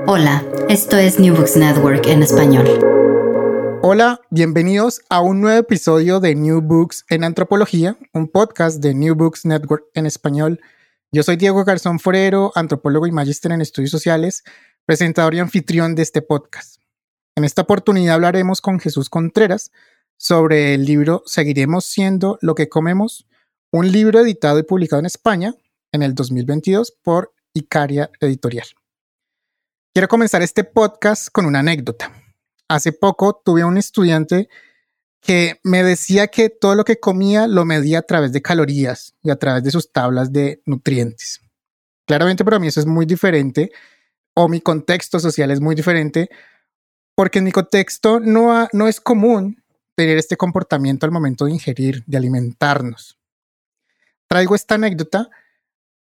Hola, esto es New Books Network en español. Hola, bienvenidos a un nuevo episodio de New Books en Antropología, un podcast de New Books Network en español. Yo soy Diego Garzón Forero, antropólogo y magíster en estudios sociales, presentador y anfitrión de este podcast. En esta oportunidad hablaremos con Jesús Contreras sobre el libro Seguiremos siendo lo que comemos, un libro editado y publicado en España en el 2022 por Icaria Editorial. Quiero comenzar este podcast con una anécdota. Hace poco tuve un estudiante que me decía que todo lo que comía lo medía a través de calorías y a través de sus tablas de nutrientes. Claramente para mí eso es muy diferente o mi contexto social es muy diferente porque en mi contexto no, no es común tener este comportamiento al momento de ingerir, de alimentarnos. Traigo esta anécdota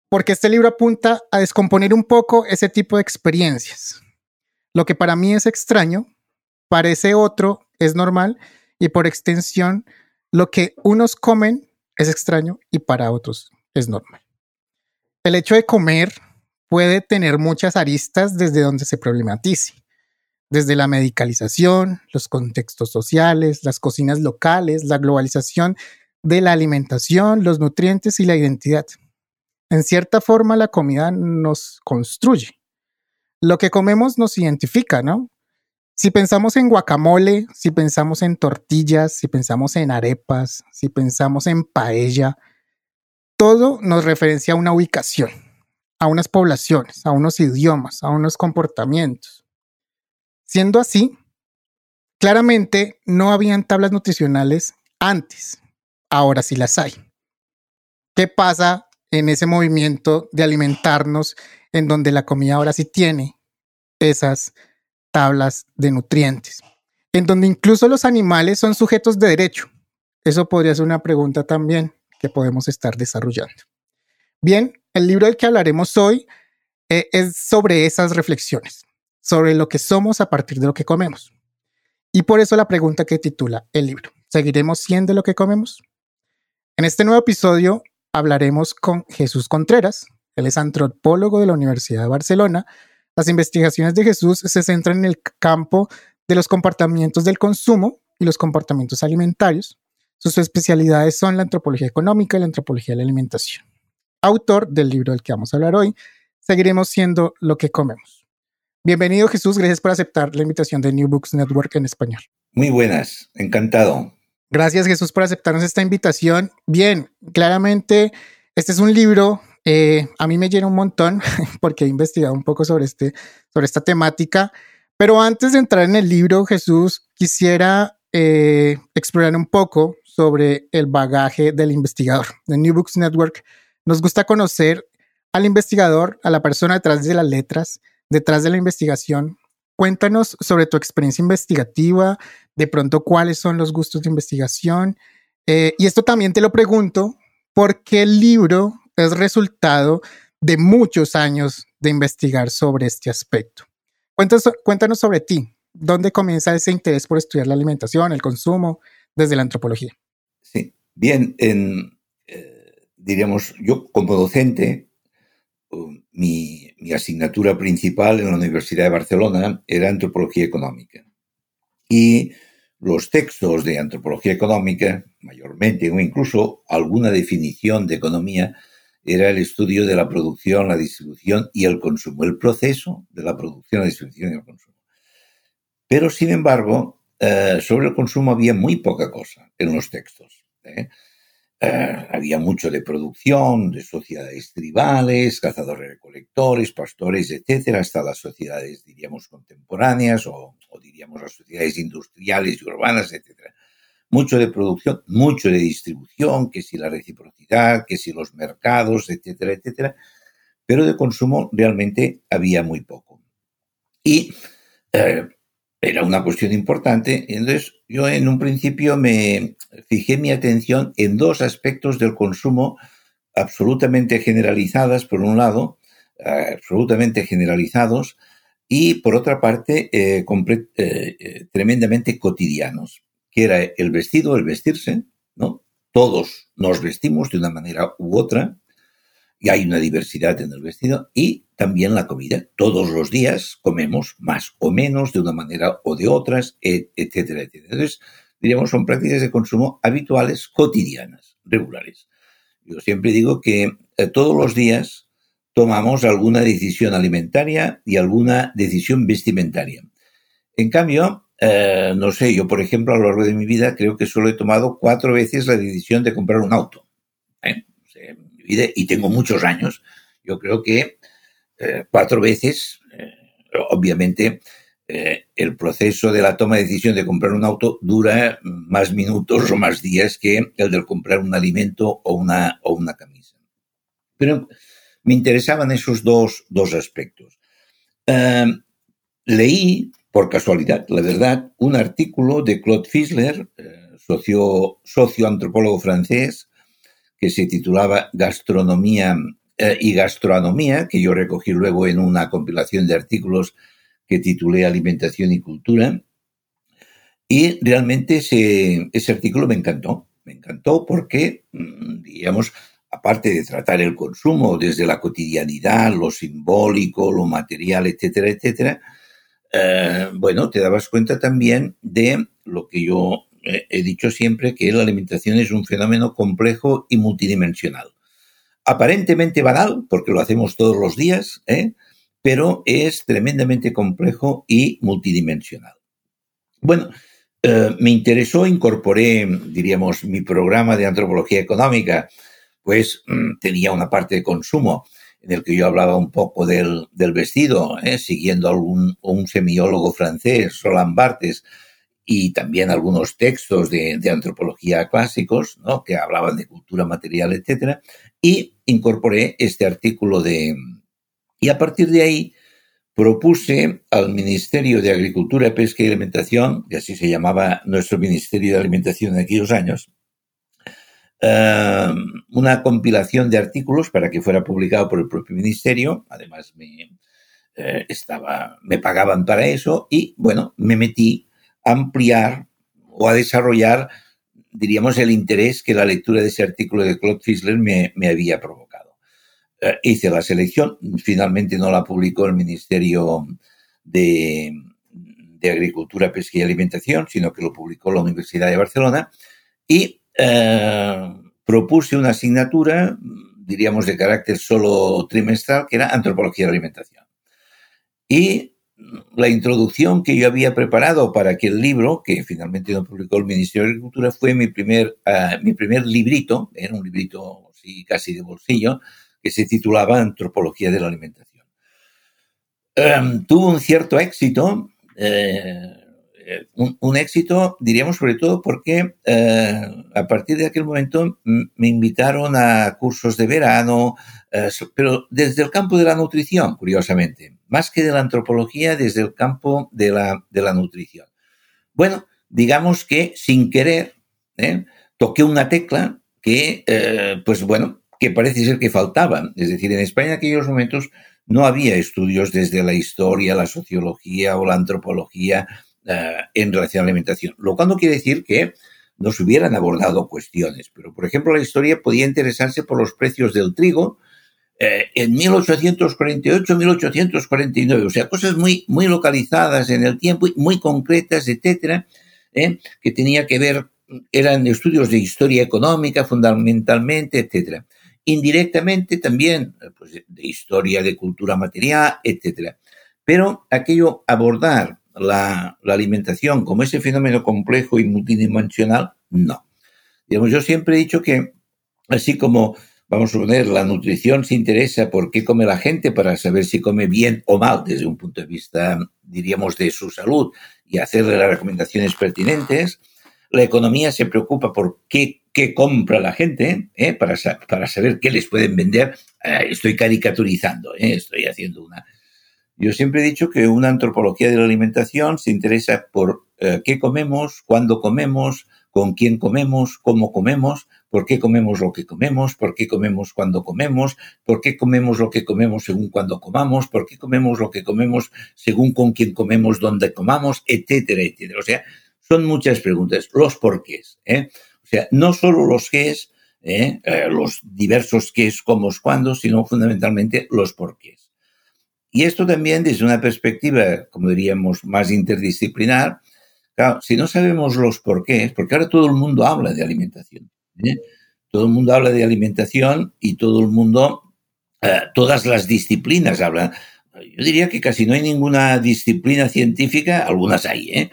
porque este libro apunta a descomponer un poco ese tipo de experiencias. Lo que para mí es extraño, para ese otro es normal y por extensión, lo que unos comen es extraño y para otros es normal. El hecho de comer puede tener muchas aristas desde donde se problematice desde la medicalización, los contextos sociales, las cocinas locales, la globalización de la alimentación, los nutrientes y la identidad. En cierta forma, la comida nos construye. Lo que comemos nos identifica, ¿no? Si pensamos en guacamole, si pensamos en tortillas, si pensamos en arepas, si pensamos en paella, todo nos referencia a una ubicación, a unas poblaciones, a unos idiomas, a unos comportamientos. Siendo así, claramente no habían tablas nutricionales antes, ahora sí las hay. ¿Qué pasa en ese movimiento de alimentarnos en donde la comida ahora sí tiene esas tablas de nutrientes? En donde incluso los animales son sujetos de derecho. Eso podría ser una pregunta también que podemos estar desarrollando. Bien, el libro del que hablaremos hoy eh, es sobre esas reflexiones sobre lo que somos a partir de lo que comemos. Y por eso la pregunta que titula el libro, ¿seguiremos siendo lo que comemos? En este nuevo episodio hablaremos con Jesús Contreras, él es antropólogo de la Universidad de Barcelona. Las investigaciones de Jesús se centran en el campo de los comportamientos del consumo y los comportamientos alimentarios. Sus especialidades son la antropología económica y la antropología de la alimentación. Autor del libro del que vamos a hablar hoy, Seguiremos siendo lo que comemos. Bienvenido Jesús, gracias por aceptar la invitación de New Books Network en español. Muy buenas, encantado. Gracias Jesús por aceptarnos esta invitación. Bien, claramente este es un libro, eh, a mí me llena un montón porque he investigado un poco sobre, este, sobre esta temática, pero antes de entrar en el libro, Jesús, quisiera eh, explorar un poco sobre el bagaje del investigador. De New Books Network nos gusta conocer al investigador, a la persona detrás de las letras, detrás de la investigación. Cuéntanos sobre tu experiencia investigativa, de pronto cuáles son los gustos de investigación. Eh, y esto también te lo pregunto porque el libro es resultado de muchos años de investigar sobre este aspecto. Cuéntanos, cuéntanos sobre ti. ¿Dónde comienza ese interés por estudiar la alimentación, el consumo, desde la antropología? Sí, bien, en, eh, diríamos, yo como docente mi, asignatura principal en la Universidad de Barcelona era antropología económica. Y los textos de antropología económica, mayormente, o incluso alguna definición de economía, era el estudio de la producción, la distribución y el consumo, el proceso de la producción, la distribución y el consumo. Pero, sin embargo, eh, sobre el consumo había muy poca cosa en los textos. ¿eh? Eh, había mucho de producción, de sociedades tribales, cazadores-recolectores, pastores, etcétera, hasta las sociedades, diríamos, contemporáneas o, o, diríamos las sociedades industriales y urbanas, etcétera. Mucho de producción, mucho de distribución, que si la reciprocidad, que si los mercados, etcétera, etcétera, pero de consumo realmente había muy poco. Y eh, era una cuestión importante. Entonces, yo en un principio me fijé mi atención en dos aspectos del consumo absolutamente generalizadas, por un lado, eh, absolutamente generalizados, y por otra parte, eh, eh, tremendamente cotidianos, que era el vestido, el vestirse, ¿no? Todos nos vestimos de una manera u otra, y hay una diversidad en el vestido, y también la comida. Todos los días comemos más o menos, de una manera o de otras, etcétera, etcétera. Entonces, diríamos, son prácticas de consumo habituales, cotidianas, regulares. Yo siempre digo que eh, todos los días tomamos alguna decisión alimentaria y alguna decisión vestimentaria. En cambio, eh, no sé, yo por ejemplo a lo largo de mi vida creo que solo he tomado cuatro veces la decisión de comprar un auto. ¿eh? y tengo muchos años. Yo creo que eh, cuatro veces, eh, obviamente, eh, el proceso de la toma de decisión de comprar un auto dura más minutos o más días que el de comprar un alimento o una, o una camisa. Pero me interesaban esos dos, dos aspectos. leí, por casualidad, la verdad, un artículo de Claude Fisler, socio, socioantropólogo francés, que se titulaba Gastronomía eh, y gastronomía, que yo recogí luego en una compilación de artículos que titulé Alimentación y Cultura. Y realmente ese, ese artículo me encantó. Me encantó porque, mm, digamos, aparte de tratar el consumo desde la cotidianidad, lo simbólico, lo material, etcétera, etcétera, eh, bueno, te dabas cuenta también de lo que yo he dicho siempre, que la alimentación es un fenómeno complejo y multidimensional aparentemente banal, porque lo hacemos todos los días, ¿eh? pero es tremendamente complejo y multidimensional. Bueno, eh, me interesó, incorporé, diríamos, mi programa de antropología económica, pues mm, tenía una parte de consumo en el que yo hablaba un poco del, vestido, ¿eh? siguiendo algún, un semiólogo francés, Roland Barthes, y también algunos textos de, de, antropología clásicos, ¿no? que hablaban de cultura material, etc. Y incorporé este artículo de... Y a partir de ahí propuse al Ministerio de Agricultura, Pesca y Alimentación, que así se llamaba nuestro Ministerio de Alimentación en aquellos años, eh, una compilación de artículos para que fuera publicado por el propio Ministerio. Además, me, eh, estaba, me pagaban para eso y, bueno, me metí ampliar o a desarrollar, diríamos, el interés que la lectura de ese artículo de Claude Fisler me, había provocado. Eh, hice la selección, finalmente no la publicó el Ministerio de, Agricultura, Pesca y Alimentación, sino que lo publicó la Universidad de Barcelona y eh, propuse una asignatura, diríamos, de carácter solo trimestral, que era Antropología de Alimentación. Y la introducción que yo había preparado para aquel libro, que finalmente no publicó el Ministerio de Agricultura, fue mi primer, ah, mi primer librito, un librito casi de bolsillo, que se titulaba Antropología de la Alimentación. Em, tuvo un cierto éxito, eh, eh, un, éxito, diríamos, sobre todo porque eh, a partir de aquel momento me invitaron a cursos de verano, pero desde el campo de la nutrición, curiosamente, más que de la antropología, desde el campo de la, de la nutrición. Bueno, digamos que sin querer toqué una tecla que, pues bueno, que parece ser que faltaba. Es decir, en España en aquellos momentos no había estudios desde la historia, la sociología o la antropología eh, en relación a la alimentación. Lo cual no quiere decir que no se hubieran abordado cuestiones, pero por ejemplo la historia podía interesarse por los precios del trigo eh, en 1848-1849, o sea, cosas muy, muy localizadas en el tiempo, muy concretas, etcétera, eh, que tenía que ver, eran estudios de historia económica fundamentalmente, etcétera. indirectamente también pues, de historia, de cultura material, etc. Pero aquello, abordar la, la, alimentación como ese fenómeno complejo y multidimensional, no. Digamos, yo siempre he dicho que, así como, vamos a poner, la nutrición se interesa por qué come la gente para saber si come bien o mal desde un punto de vista, diríamos, de su salud y hacerle las recomendaciones pertinentes, la economía se preocupa por qué, qué compra la gente, ¿eh? para, para, saber qué les pueden vender. Eh, estoy caricaturizando, ¿eh? estoy haciendo una... Yo siempre he dicho que una antropología de la alimentación se interesa por qué comemos, cuándo comemos, con quién comemos, cómo comemos, por qué comemos lo que comemos, por qué comemos cuando comemos, por qué comemos lo que comemos según cuando comamos, por qué comemos lo que comemos según con quién comemos, dónde comamos, etcétera, etcétera. O sea, son muchas preguntas, los porqués. ¿eh? O sea, no solo los qués, ¿eh? eh los diversos qués, cómo, cuándo, sino fundamentalmente los porqués. Y esto también desde una perspectiva, como diríamos, más interdisciplinar. Claro, si no sabemos los porqués, porque ahora todo el mundo habla de alimentación. ¿Eh? Todo el mundo habla de alimentación y todo el mundo, eh, todas las disciplinas hablan. Yo diría que casi no hay ninguna disciplina científica, algunas hay, ¿eh?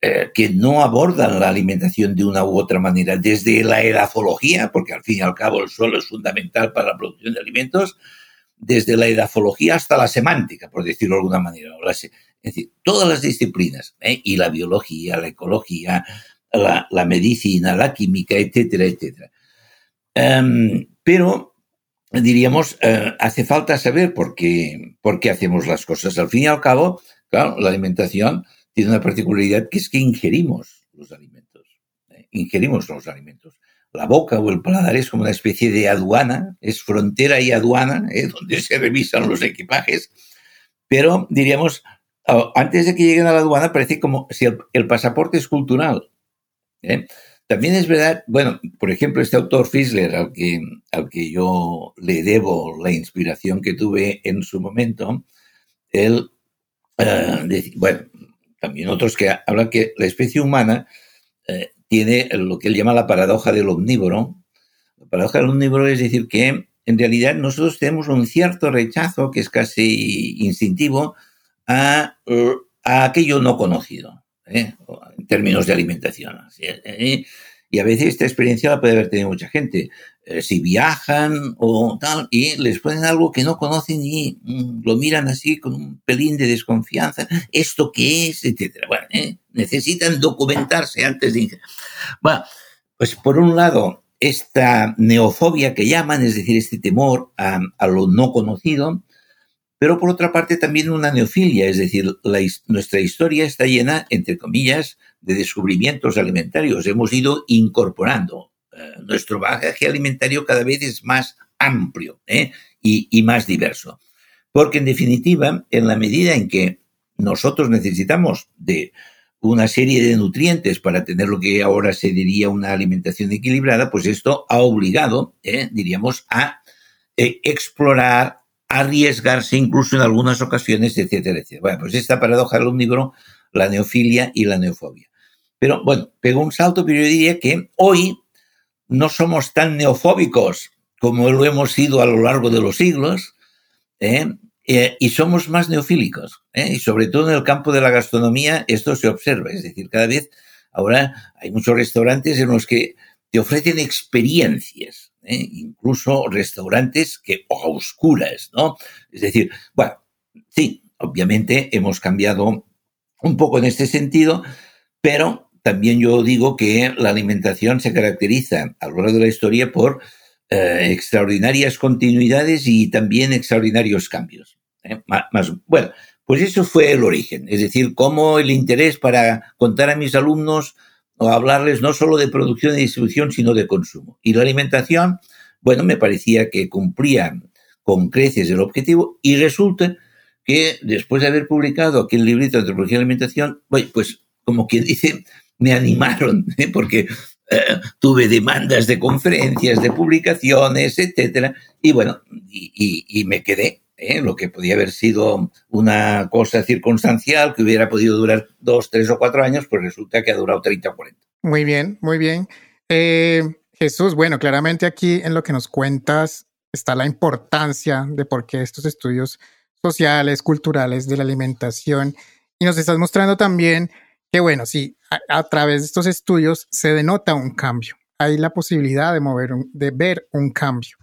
Eh, que no abordan la alimentación de una u otra manera, desde la edafología, porque al fin y al cabo el suelo es fundamental para la producción de alimentos, desde la edafología hasta la semántica, por decirlo de alguna manera. Es decir, todas las disciplinas, ¿eh? y la biología, la ecología, la, medicina, la química, etcétera, etcétera. Um, pero, diríamos, uh, hace falta saber por qué, por qué hacemos las cosas. Al fin y al cabo, la alimentación tiene una particularidad que es que ingerimos los alimentos. ¿eh? Ingerimos los alimentos. La boca o el paladar es como una especie de aduana, es frontera y aduana, ¿eh? donde se revisan los equipajes, pero diríamos, antes de que lleguen a la aduana parece como si el, pasaporte es cultural. ¿Eh? También es verdad, bueno, por ejemplo, este autor Fisler, al que, al que yo le debo la inspiración que tuve en su momento, él, bueno, también otros que hablan que la especie humana eh, tiene lo que él llama la paradoja del omnívoro. La paradoja del omnívoro es decir que en realidad nosotros tenemos un cierto rechazo que es casi instintivo a, a aquello no conocido, ¿eh? en términos de alimentación. ¿eh? Y a veces esta experiencia la puede haber tenido mucha gente. Eh, si viajan o tal, y les ponen algo que no conocen y mm, lo miran así con un pelín de desconfianza. ¿Esto qué es? Etcétera. Bueno, ¿eh? necesitan documentarse antes de... Bueno, pues por un lado, esta neofobia que llaman, es decir, este temor a, a lo no conocido, pero por otra parte también una neofilia, es decir, nuestra historia está llena, entre comillas, de descubrimientos alimentarios. Hemos ido incorporando. Eh, nuestro bagaje alimentario cada vez es más amplio ¿eh? y, más diverso. Porque en definitiva, en la medida en que nosotros necesitamos de una serie de nutrientes para tener lo que ahora se diría una alimentación equilibrada, pues esto ha obligado, ¿eh? diríamos, a explorar, arriesgarse incluso en algunas ocasiones, etcétera, etcétera. Bueno, pues esta paradoja del omnívoro, la neofilia y la neofobia. Pero bueno, pegó un salto, pero yo diría que hoy no somos tan neofóbicos como lo hemos sido a lo largo de los siglos, ¿eh? Eh, y somos más neofílicos. ¿eh? Y sobre todo en el campo de la gastronomía esto se observa. Es decir, cada vez ahora hay muchos restaurantes en los que te ofrecen experiencias, incluso restaurantes que o oscuras, ¿no? Es decir, bueno, sí, obviamente hemos cambiado un poco en este sentido, pero también yo digo que la alimentación se caracteriza a lo largo de la historia por eh, extraordinarias continuidades y también extraordinarios cambios. ¿eh? Más, bueno, pues eso fue el origen, es decir, cómo el interés para contar a mis alumnos o hablarles no solo de producción y distribución, sino de consumo. Y la alimentación, bueno, me parecía que cumplía con creces el objetivo y resulta que después de haber publicado aquel librito de antropología y alimentación, pues como quien dice, me animaron, ¿eh? porque eh, tuve demandas de conferencias, de publicaciones, etcétera, y bueno, y, me quedé. ¿Eh? Lo que podía haber sido una cosa circunstancial que hubiera podido durar dos, tres o cuatro años, pues resulta que ha durado 30 o 40. Muy bien, muy bien. Jesús, bueno, claramente aquí en lo que nos cuentas está la importancia de por qué estos estudios sociales, culturales de la alimentación. Y nos estás mostrando también que, bueno, sí, a, través de estos estudios se denota un cambio. Hay la posibilidad de, mover de ver un cambio.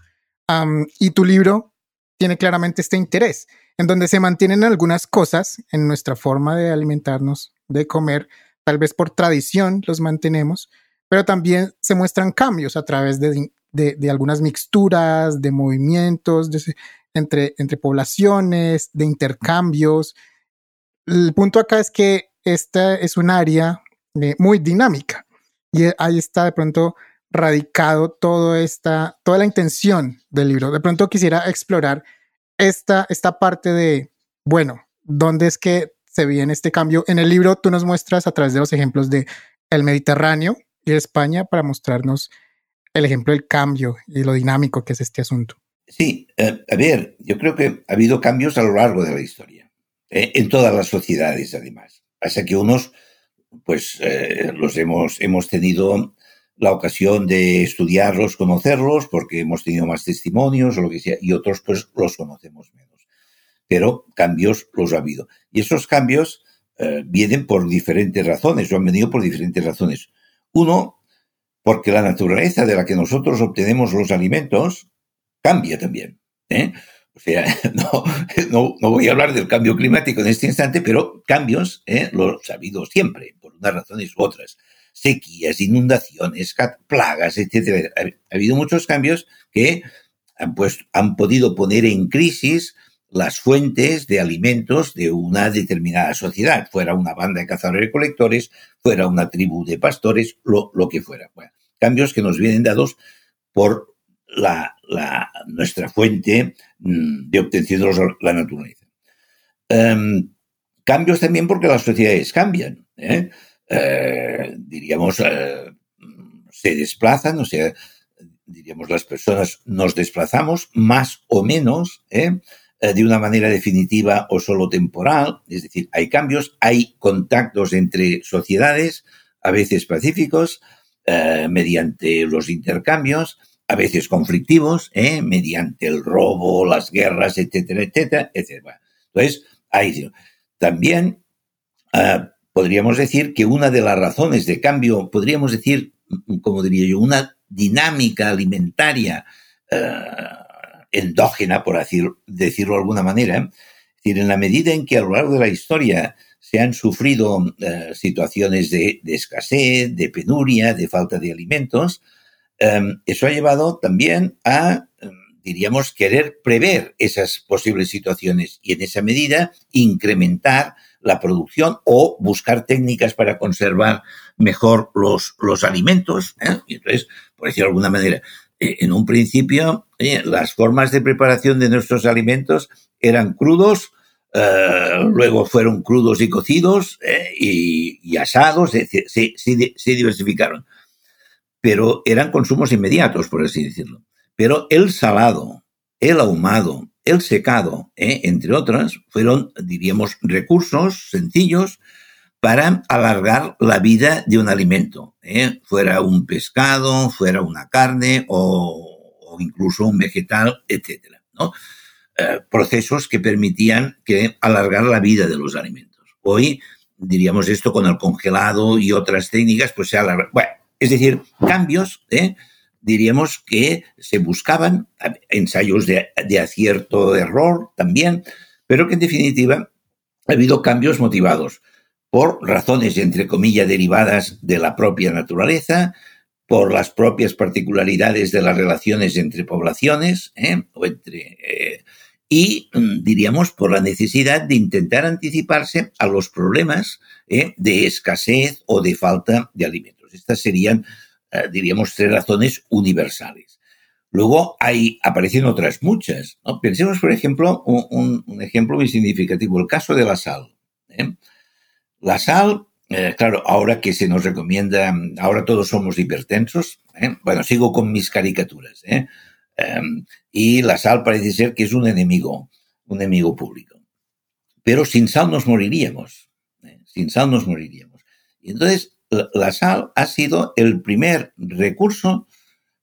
y tu libro tiene claramente este interés, en donde se mantienen algunas cosas en nuestra forma de alimentarnos, de comer, tal vez por tradición los mantenemos, pero también se muestran cambios a través de, de, algunas mixturas, de movimientos entre, entre poblaciones, de intercambios. El punto acá es que esta es un área eh, muy dinámica y ahí está de pronto radicado toda esta, toda la intención del libro. De pronto quisiera explorar esta, esta parte de, bueno, ¿dónde es que se viene este cambio? En el libro tú nos muestras a través de los ejemplos de el Mediterráneo y España para mostrarnos el ejemplo del cambio y lo dinámico que es este asunto. Sí, eh, a ver, yo creo que ha habido cambios a lo largo de la historia, eh, en todas las sociedades además. Pasa que unos, pues, eh, los hemos, hemos tenido la ocasión de estudiarlos, conocerlos, porque hemos tenido más testimonios o lo que sea, y otros, pues, los conocemos menos. Pero cambios los ha habido. Y esos cambios vienen por diferentes razones, o han venido por diferentes razones. Uno, porque la naturaleza de la que nosotros obtenemos los alimentos cambia también. ¿eh? O sea, no, no, voy a hablar del cambio climático en este instante, pero cambios ¿eh? los ha habido siempre, por unas razones u otras. Sequías, inundaciones, plagas, etc. Ha, habido muchos cambios que han, pues, han podido poner en crisis las fuentes de alimentos de una determinada sociedad, fuera una banda de cazadores recolectores, fuera una tribu de pastores, lo, lo que fuera. Cambios que nos vienen dados por la, nuestra fuente mm, de obtención de la naturaleza. Em, cambios también porque las sociedades cambian. ¿eh? Eh, diríamos, eh, se desplazan, o sea, diríamos, las personas nos desplazamos más o menos de una manera definitiva o solo temporal. Es decir, hay cambios, hay contactos entre sociedades, a veces pacíficos, eh, mediante los intercambios, a veces conflictivos, ¿eh? mediante el robo, las guerras, etcétera, etcétera, etcétera. Entonces, ahí también eh, podríamos decir que una de las razones de cambio, podríamos decir, como diría yo, una dinámica alimentaria endógena, por decirlo de alguna manera, es decir, en la medida en que a lo largo de la historia se han sufrido eh, situaciones de, escasez, de penuria, de falta de alimentos. Em, eso ha llevado también a, diríamos, querer prever esas posibles situaciones y en esa medida incrementar la producción o buscar técnicas para conservar mejor los, los alimentos. ¿eh? Y entonces, por decirlo de alguna manera, eh, en un principio, las formas de preparación de nuestros alimentos eran crudos, eh, luego fueron crudos y cocidos eh, y, asados, se, diversificaron. Pero eran consumos inmediatos, por así decirlo. Pero el salado, el ahumado, el secado, eh, entre otras, fueron, diríamos, recursos sencillos para alargar la vida de un alimento, fuera un pescado, fuera una carne o, incluso un vegetal, etcétera, ¿no? Eh, procesos que permitían que alargar la vida de los alimentos. Hoy, diríamos esto con el congelado y otras técnicas, pues se alarga. Bueno, es decir, cambios, ¿eh? Diríamos que se buscaban ensayos de, de acierto, error también, pero que en definitiva ha habido cambios motivados por razones, entre comillas, derivadas de la propia naturaleza, por las propias particularidades de las relaciones entre poblaciones ¿eh? o entre y mm, diríamos por la necesidad de intentar anticiparse a los problemas ¿eh? de escasez o de falta de alimentos. Estas serían, eh, diríamos, tres razones universales. Luego hay, aparecen otras muchas. Pensemos, por ejemplo, un, ejemplo muy significativo, el caso de la sal. ¿eh? La sal, claro, ahora que se nos recomienda, ahora todos somos hipertensos, bueno, sigo con mis caricaturas. Em, y la sal parece ser que es un enemigo, un enemigo público. Pero sin sal nos moriríamos. ¿eh? Sin sal nos moriríamos. Y entonces la, sal ha sido el primer recurso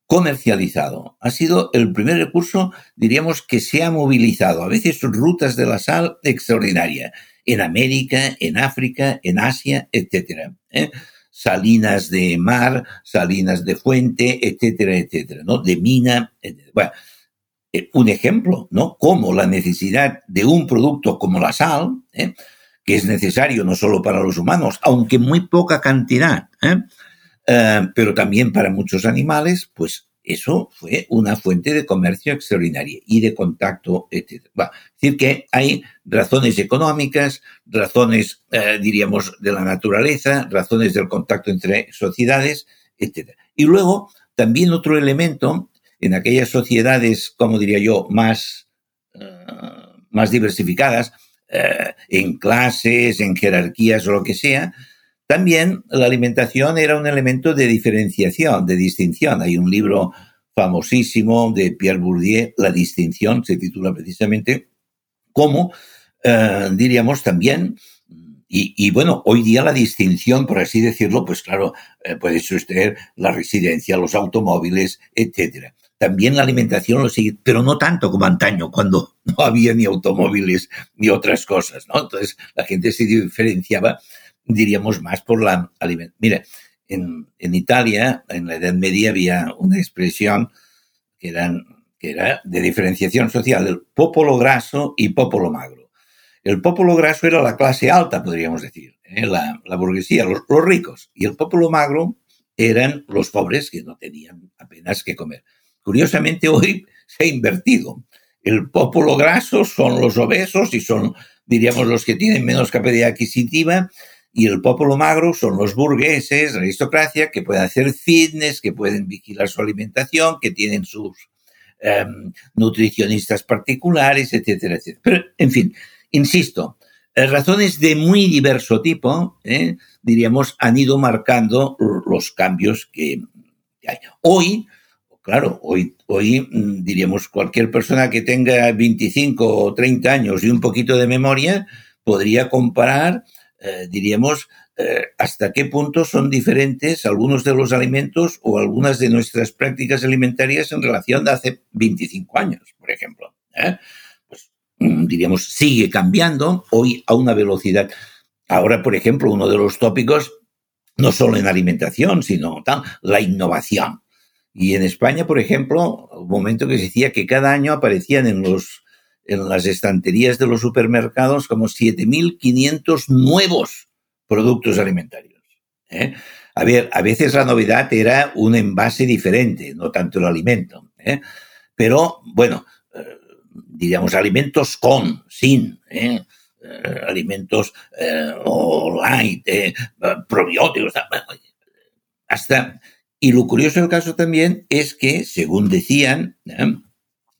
comercializado. Ha sido el primer recurso, diríamos, que se ha movilizado. A veces rutas de la sal extraordinaria. En América, en África, en Asia, etcétera. ¿eh? Salinas de mar, salinas de fuente, etcétera, etcétera, ¿no? De mina. Bueno, eh, un ejemplo, ¿no? Como la necesidad de un producto como la sal, ¿eh? Que es necesario no solo para los humanos, aunque muy poca cantidad, ¿eh? Eh, pero también para muchos animales, pues eso fue una fuente de comercio extraordinaria y de contacto, etc. es decir, que hay razones económicas, razones, eh, diríamos, de la naturaleza, razones del contacto entre sociedades, etc. Y luego, también otro elemento, en aquellas sociedades, como diría yo, más, más diversificadas, eh, en clases, en jerarquías o lo que sea, también la alimentación era un elemento de diferenciación, de distinción. Hay un libro famosísimo de Pierre Bourdieu, La distinción, se titula precisamente, como, eh, diríamos también, y, bueno, hoy día la distinción, por así decirlo, pues claro, eh, puede ser la residencia, los automóviles, etcétera. También la alimentación lo sigue, pero no tanto como antaño, cuando no había ni automóviles ni otras cosas, ¿no? Entonces la gente se diferenciaba, diríamos, más por la alimentación. Mira, en, Italia, en la Edad Media, había una expresión que, eran, que era de diferenciación social, el popolo graso y popolo magro. El popolo graso era la clase alta, podríamos decir, ¿eh? la, la, burguesía, los, los ricos, y el popolo magro eran los pobres que no tenían apenas que comer. Curiosamente hoy se ha invertido. El popolo graso son los obesos y son, diríamos, los que tienen menos capacidad adquisitiva y el popolo magro son los burgueses, la aristocracia, que pueden hacer fitness, que pueden vigilar su alimentación, que tienen sus em, nutricionistas particulares, etcétera, etcétera. Pero, en fin, insisto, eh, razones de muy diverso tipo, eh, diríamos, han ido marcando los cambios que hay. Hoy, Claro, hoy, hoy mm, diríamos cualquier persona que tenga 25 o 30 años y un poquito de memoria podría comparar, eh, diríamos, eh, hasta qué punto son diferentes algunos de los alimentos o algunas de nuestras prácticas alimentarias en relación a hace 25 años, por ejemplo. ¿eh? Pues, mm, diríamos, sigue cambiando hoy a una velocidad. Ahora, por ejemplo, uno de los tópicos, no solo en alimentación, sino tal, la innovación. Y en España, por ejemplo, un momento que se decía que cada año aparecían en los en las estanterías de los supermercados como 7.500 nuevos productos alimentarios. ¿eh? A ver, a veces la novedad era un envase diferente, no tanto el alimento. ¿eh? Pero, bueno, eh, diríamos alimentos con, sin, alimentos light, probióticos, hasta y lo curioso del caso también es que, según decían, ¿eh?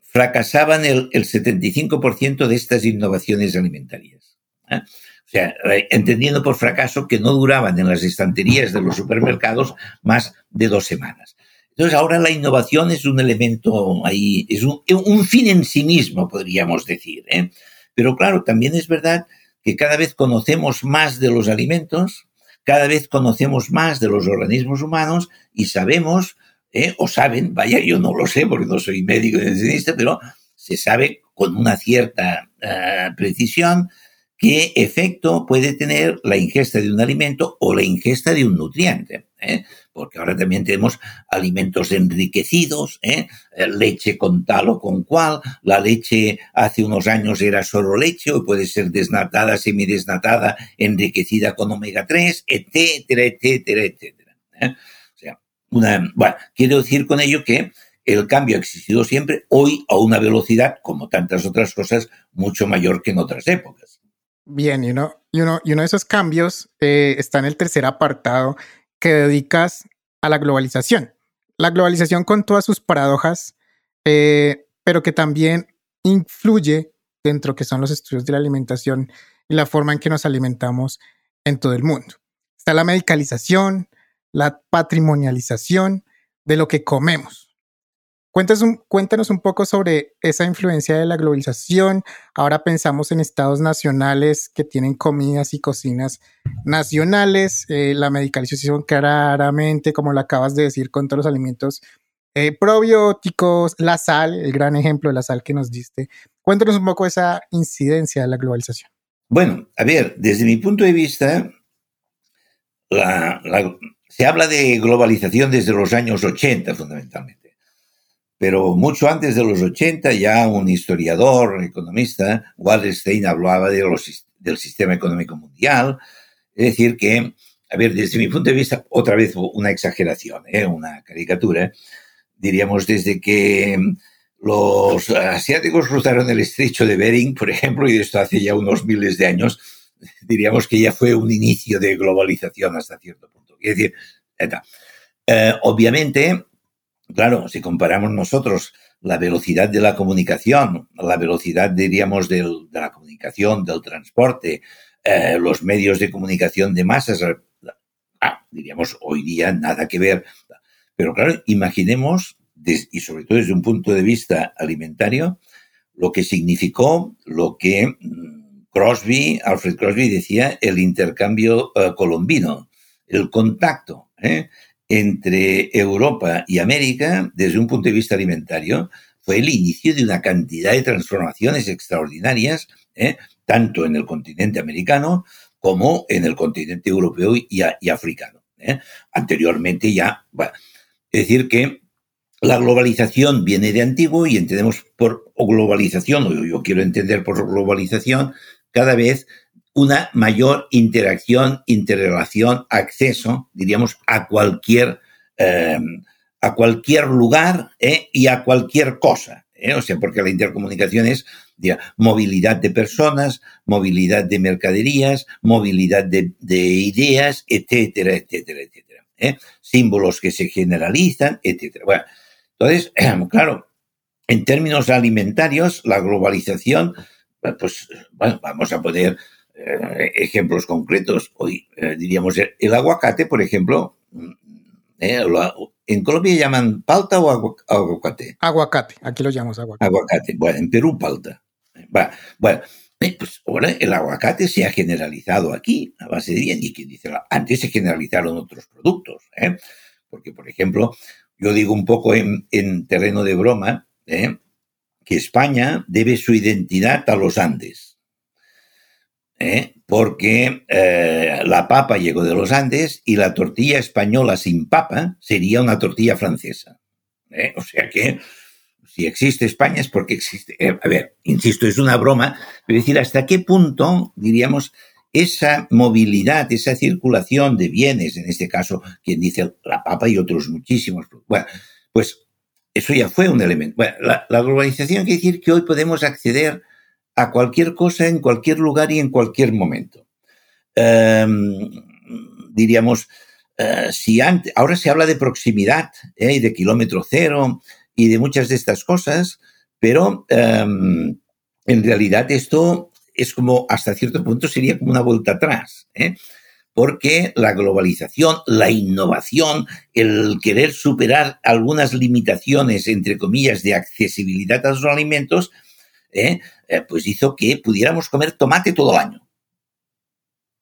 fracasaban el, el 75% de estas innovaciones alimentarias. ¿eh? O sea, entendiendo por fracaso que no duraban en las estanterías de los supermercados más de dos semanas. Entonces ahora la innovación es un elemento ahí, es un, un fin en sí mismo, podríamos decir. ¿eh? Pero claro, también es verdad que cada vez conocemos más de los alimentos, cada vez conocemos más de los organismos humanos y sabemos, eh, o saben, vaya, yo no lo sé porque no soy médico ni pero se sabe con una cierta eh, precisión qué efecto puede tener la ingesta de un alimento o la ingesta de un nutriente. ¿eh? Porque ahora también tenemos alimentos enriquecidos, ¿eh? leche con tal o con cual. La leche hace unos años era solo leche, o puede ser desnatada, semidesnatada, enriquecida con omega 3, etcétera, etcétera, etcétera. ¿eh? O sea, una, bueno, quiero decir con ello que el cambio ha existido siempre, hoy a una velocidad, como tantas otras cosas, mucho mayor que en otras épocas. Bien, y uno, y uno, y uno de esos cambios eh, está en el tercer apartado que dedicas a la globalización. La globalización con todas sus paradojas, eh, pero que también influye dentro que son los estudios de la alimentación y la forma en que nos alimentamos en todo el mundo. Está la medicalización, la patrimonialización de lo que comemos. Cuéntanos un, poco sobre esa influencia de la globalización. Ahora pensamos en estados nacionales que tienen comidas y cocinas nacionales, eh, la medicalización claramente, como lo acabas de decir, con todos los alimentos eh, probióticos, la sal, el gran ejemplo de la sal que nos diste. Cuéntanos un poco esa incidencia de la globalización. Bueno, a ver, desde mi punto de vista, se habla de globalización desde los años 80 fundamentalmente, pero mucho antes de los 80 ya un historiador, economista, Wallerstein, hablaba de los, del sistema económico mundial, es decir, que, a ver, desde mi punto de vista, otra vez una exageración, ¿eh? una caricatura, diríamos desde que los asiáticos cruzaron el estrecho de Bering, por ejemplo, y esto hace ya unos miles de años, diríamos que ya fue un inicio de globalización hasta cierto punto. Es decir, eh, obviamente, claro, si comparamos nosotros la velocidad de la comunicación, la velocidad, diríamos, de la comunicación, del transporte, eh, los medios de comunicación de masas, ah, diríamos, hoy día nada que ver. Pero claro, imaginemos, y sobre todo desde un punto de vista alimentario, lo que significó lo que mm, Crosby, Alfred Crosby decía, el intercambio eh, colombino, el contacto ¿eh? Entre Europa y América desde un punto de vista alimentario fue el inicio de una cantidad de transformaciones extraordinarias, ¿eh? tanto en el continente americano como en el continente europeo y, africano. Anteriormente ya, es decir que la globalización viene de antiguo y entendemos por globalización, o yo quiero entender por globalización, cada vez una mayor interacción, interrelación, acceso, diríamos, a cualquier, em, a cualquier lugar ¿eh? y a cualquier cosa. ¿eh? O sea, porque la intercomunicación es movilidad de personas, movilidad de mercaderías, movilidad de, de ideas, etcétera, etcétera, etcétera. ¿eh? Símbolos que se generalizan, etcétera. Bueno, entonces, claro, en términos alimentarios, la globalización, pues, bueno, vamos a poner eh, ejemplos concretos. Hoy eh, diríamos el, aguacate, por ejemplo. Mm, eh, ¿En Colombia llaman palta o aguacate? Aguacate, aquí lo llamamos aguacate. Aguacate, bueno, en Perú palta. bueno, pues ahora el aguacate se ha generalizado aquí a base de bien y quien dice, antes se generalizaron otros productos, porque por ejemplo, yo digo un poco en, en terreno de broma, que España debe su identidad a los Andes. ¿Eh? porque eh, la papa llegó de los Andes y la tortilla española sin papa sería una tortilla francesa. ¿eh? O sea que si existe España es porque existe. a ver, insisto, es una broma, pero decir, ¿hasta qué punto, diríamos, esa movilidad, esa circulación de bienes, en este caso, quien dice la papa y otros muchísimos, bueno, pues eso ya fue un elemento. Bueno, la, la globalización quiere decir que hoy podemos acceder a cualquier cosa en cualquier lugar y en cualquier momento. Em, diríamos, eh, si antes, ahora se habla de proximidad ¿eh? y de kilómetro cero y de muchas de estas cosas, pero em, en realidad esto es como, hasta cierto punto, sería como una vuelta atrás. ¿eh? porque la globalización, la innovación, el querer superar algunas limitaciones, entre comillas, de accesibilidad a los alimentos, ¿eh? Eh, pues hizo que pudiéramos comer tomate todo el año.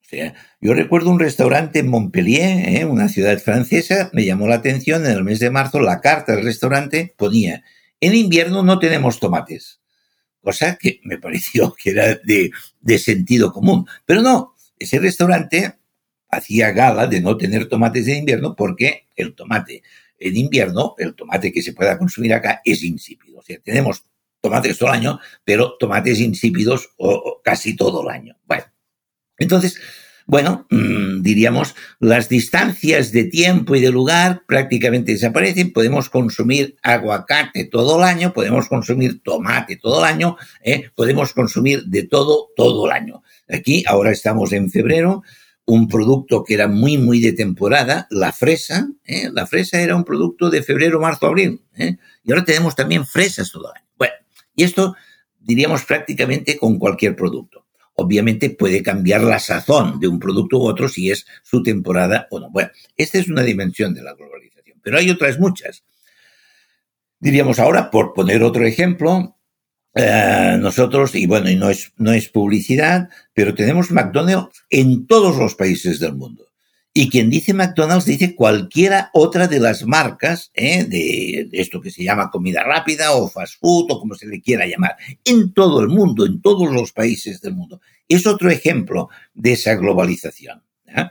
O sea, yo recuerdo un restaurante en Montpellier, ¿eh? una ciudad francesa, me llamó la atención en el mes de marzo, la carta del restaurante ponía, en invierno no tenemos tomates, cosa que me pareció que era de, de sentido común. Pero no, ese restaurante hacía gala de no tener tomates en invierno porque el tomate en invierno, el tomate que se pueda consumir acá, es insípido. O sea, tenemos tomates todo el año, pero tomates insípidos o, casi todo el año. Bueno, entonces, bueno, mm, diríamos, las distancias de tiempo y de lugar prácticamente desaparecen. Podemos consumir aguacate todo el año, podemos consumir tomate todo el año, ¿eh? podemos consumir de todo todo el año. Aquí, ahora estamos en febrero, un producto que era muy, muy de temporada, la fresa. ¿eh? La fresa era un producto de febrero, marzo, abril. ¿eh? Y ahora tenemos también fresas todo el año. Y esto diríamos prácticamente con cualquier producto. Obviamente puede cambiar la sazón de un producto u otro si es su temporada o no. Bueno, esta es una dimensión de la globalización, pero hay otras muchas. Diríamos ahora, por poner otro ejemplo, eh, nosotros, y bueno, y no es, no es publicidad, pero tenemos McDonald's en todos los países del mundo. Y quien dice McDonald's dice cualquiera otra de las marcas ¿eh? de esto que se llama comida rápida o fast food o como se le quiera llamar, en todo el mundo, en todos los países del mundo. Es otro ejemplo de esa globalización. ¿eh?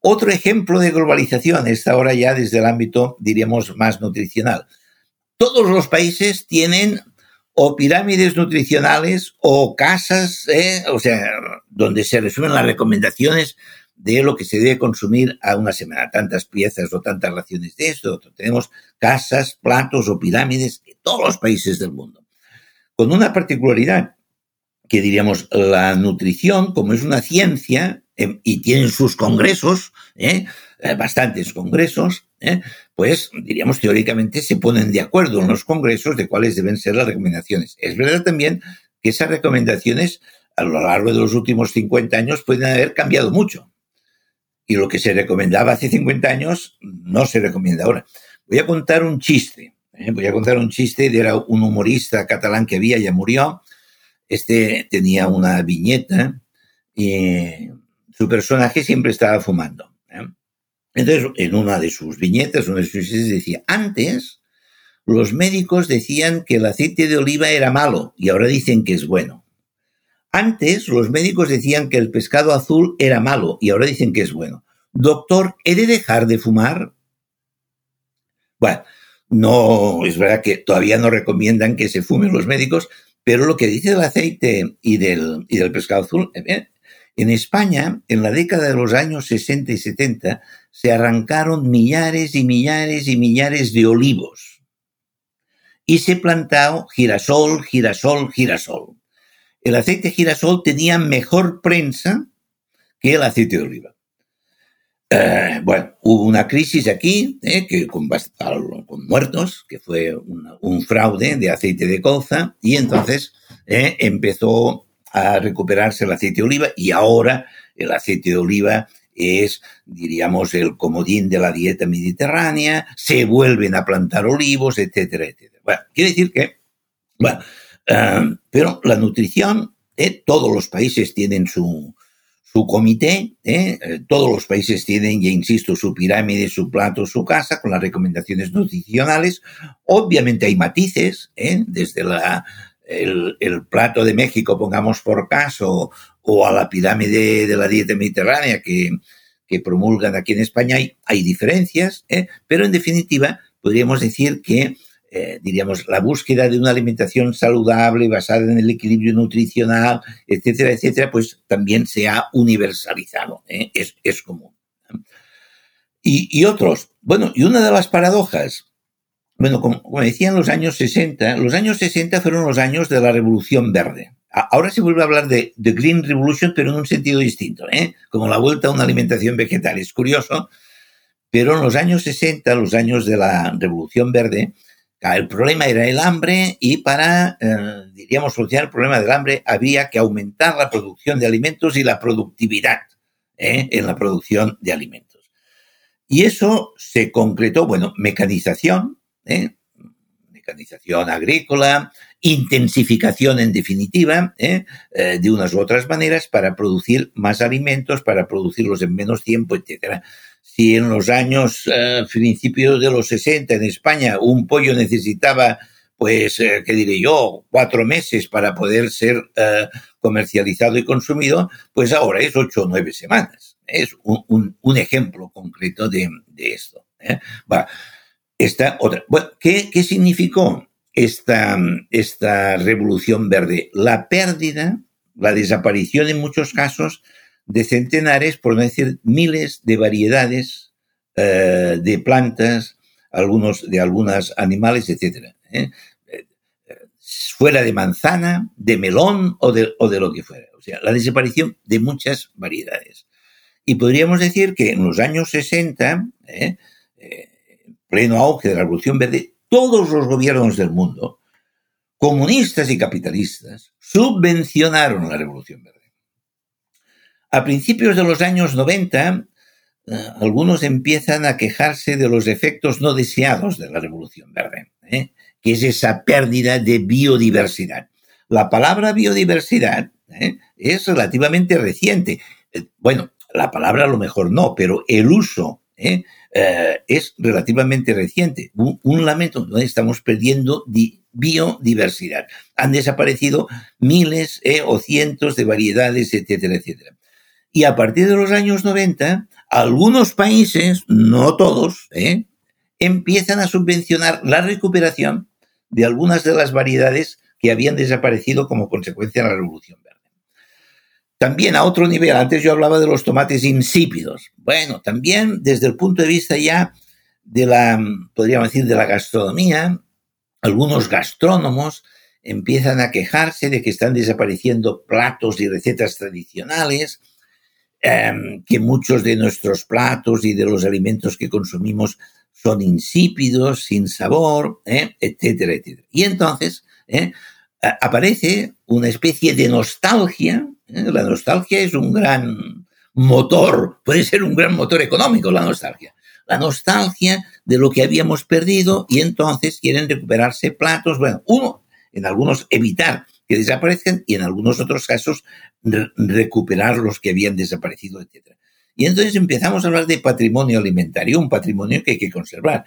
Otro ejemplo de globalización, esta ahora ya desde el ámbito, diríamos, más nutricional. Todos los países tienen o pirámides nutricionales o casas, ¿eh? o sea, donde se resumen las recomendaciones de lo que se debe consumir a una semana, tantas piezas o tantas raciones de esto, otro. Tenemos casas, platos o pirámides en todos los países del mundo. Con una particularidad, que diríamos, la nutrición, como es una ciencia, em, y tienen sus congresos, ¿eh? Eh, bastantes congresos, ¿eh? pues diríamos teóricamente se ponen de acuerdo en los congresos de cuáles deben ser las recomendaciones. Es verdad también que esas recomendaciones a lo largo de los últimos 50 años pueden haber cambiado mucho. Y lo que se recomendaba hace 50 años no se recomienda ahora. Voy a contar un chiste. ¿eh? Voy a contar un chiste. Era un humorista catalán que había, ya murió. Este tenía una viñeta y su personaje siempre estaba fumando. Entonces, en una de sus viñetas, una de sus chistes decía, antes los médicos decían que el aceite de oliva era malo y ahora dicen que es bueno. Antes los médicos decían que el pescado azul era malo y ahora dicen que es bueno. Doctor, ¿he de dejar de fumar? Bueno, no, es verdad que todavía no recomiendan que se fumen los médicos, pero lo que dice del aceite y del, y del pescado azul, eh, en España, en la década de los años 60 y 70, se arrancaron millares y millares y millares de olivos. Y se plantó girasol, girasol, girasol. El aceite girasol tenía mejor prensa que el aceite de oliva. Eh, bueno, hubo una crisis aquí, eh, que con, con, muertos, que fue un fraude de aceite de colza, y entonces eh, empezó a recuperarse el aceite de oliva y ahora el aceite de oliva es, diríamos, el comodín de la dieta mediterránea, se vuelven a plantar olivos, etcétera, etcétera. Bueno, quiere decir que, bueno, eh, pero la nutrición, eh, todos los países tienen su, su comité, eh, todos los países tienen, ya insisto, su pirámide, su plato, su casa, con las recomendaciones nutricionales. Obviamente hay matices, desde la el, plato de México, pongamos por caso, o a la pirámide de la dieta mediterránea que, promulgan aquí en España, hay, hay diferencias, ¿eh? pero en definitiva podríamos decir que, eh, diríamos, la búsqueda de una alimentación saludable basada en el equilibrio nutricional, etcétera, etcétera, pues también se ha universalizado, ¿eh? es, común. Y, y otros, bueno, y una de las paradojas bueno, como, decía en los años 60, los años 60 fueron los años de la Revolución Verde. Ahora se vuelve a hablar de, de Green Revolution, pero en un sentido distinto, ¿eh? como la vuelta a una alimentación vegetal. Es curioso, pero en los años 60, los años de la Revolución Verde, el problema era el hambre y para, eh, diríamos, solucionar el problema del hambre había que aumentar la producción de alimentos y la productividad ¿eh? en la producción de alimentos. Y eso se concretó, bueno, mecanización, ¿eh? mecanización agrícola, intensificación en definitiva, de unas u otras maneras para producir más alimentos, para producirlos en menos tiempo, etc. Si en los años principios de los 60 en España un pollo necesitaba pues, ¿qué diré yo?, cuatro meses para poder ser comercializado y consumido, pues ahora es ocho o nueve semanas. Es un, ejemplo concreto de, esto. Esta otra. Bueno, ¿qué, qué significó esta, esta revolución verde? La pérdida, la desaparición en muchos casos de centenares, por no decir miles de variedades eh, de plantas, algunos de algunos animales, etc. ¿eh? fuera de manzana, de melón o de, o de lo que fuera. O sea, la desaparición de muchas variedades. Y podríamos decir que en los años 60, ¿eh? pleno auge de la Revolución Verde, todos los gobiernos del mundo, comunistas y capitalistas, subvencionaron la Revolución Verde. A principios de los años 90, eh, algunos empiezan a quejarse de los efectos no deseados de la Revolución Verde, ¿eh? que es esa pérdida de biodiversidad. La palabra biodiversidad ¿eh? es relativamente reciente. Bueno, la palabra a lo mejor no, pero el uso es relativamente reciente. Un, lamento, donde estamos perdiendo biodiversidad. Han desaparecido miles o cientos de variedades, etcétera, etcétera. Y a partir de los años 90, algunos países, no todos, empiezan a subvencionar la recuperación de algunas de las variedades que habían desaparecido como consecuencia de la Revolución Verde. También a otro nivel, antes yo hablaba de los tomates insípidos. Bueno, también desde el punto de vista ya de la, podríamos decir, de la gastronomía, algunos gastrónomos empiezan a quejarse de que están desapareciendo platos y recetas tradicionales, em, que muchos de nuestros platos y de los alimentos que consumimos son insípidos, sin sabor, ¿eh? etcétera, etcétera. Y entonces ¿eh? aparece una especie de nostalgia ¿eh? La nostalgia es un gran motor, puede ser un gran motor económico la nostalgia. La nostalgia de lo que habíamos perdido y entonces quieren recuperarse platos, bueno, uno, en algunos evitar que desaparezcan y en algunos otros casos recuperar los que habían desaparecido, etc. Y entonces empezamos a hablar de patrimonio alimentario, un patrimonio que hay que conservar.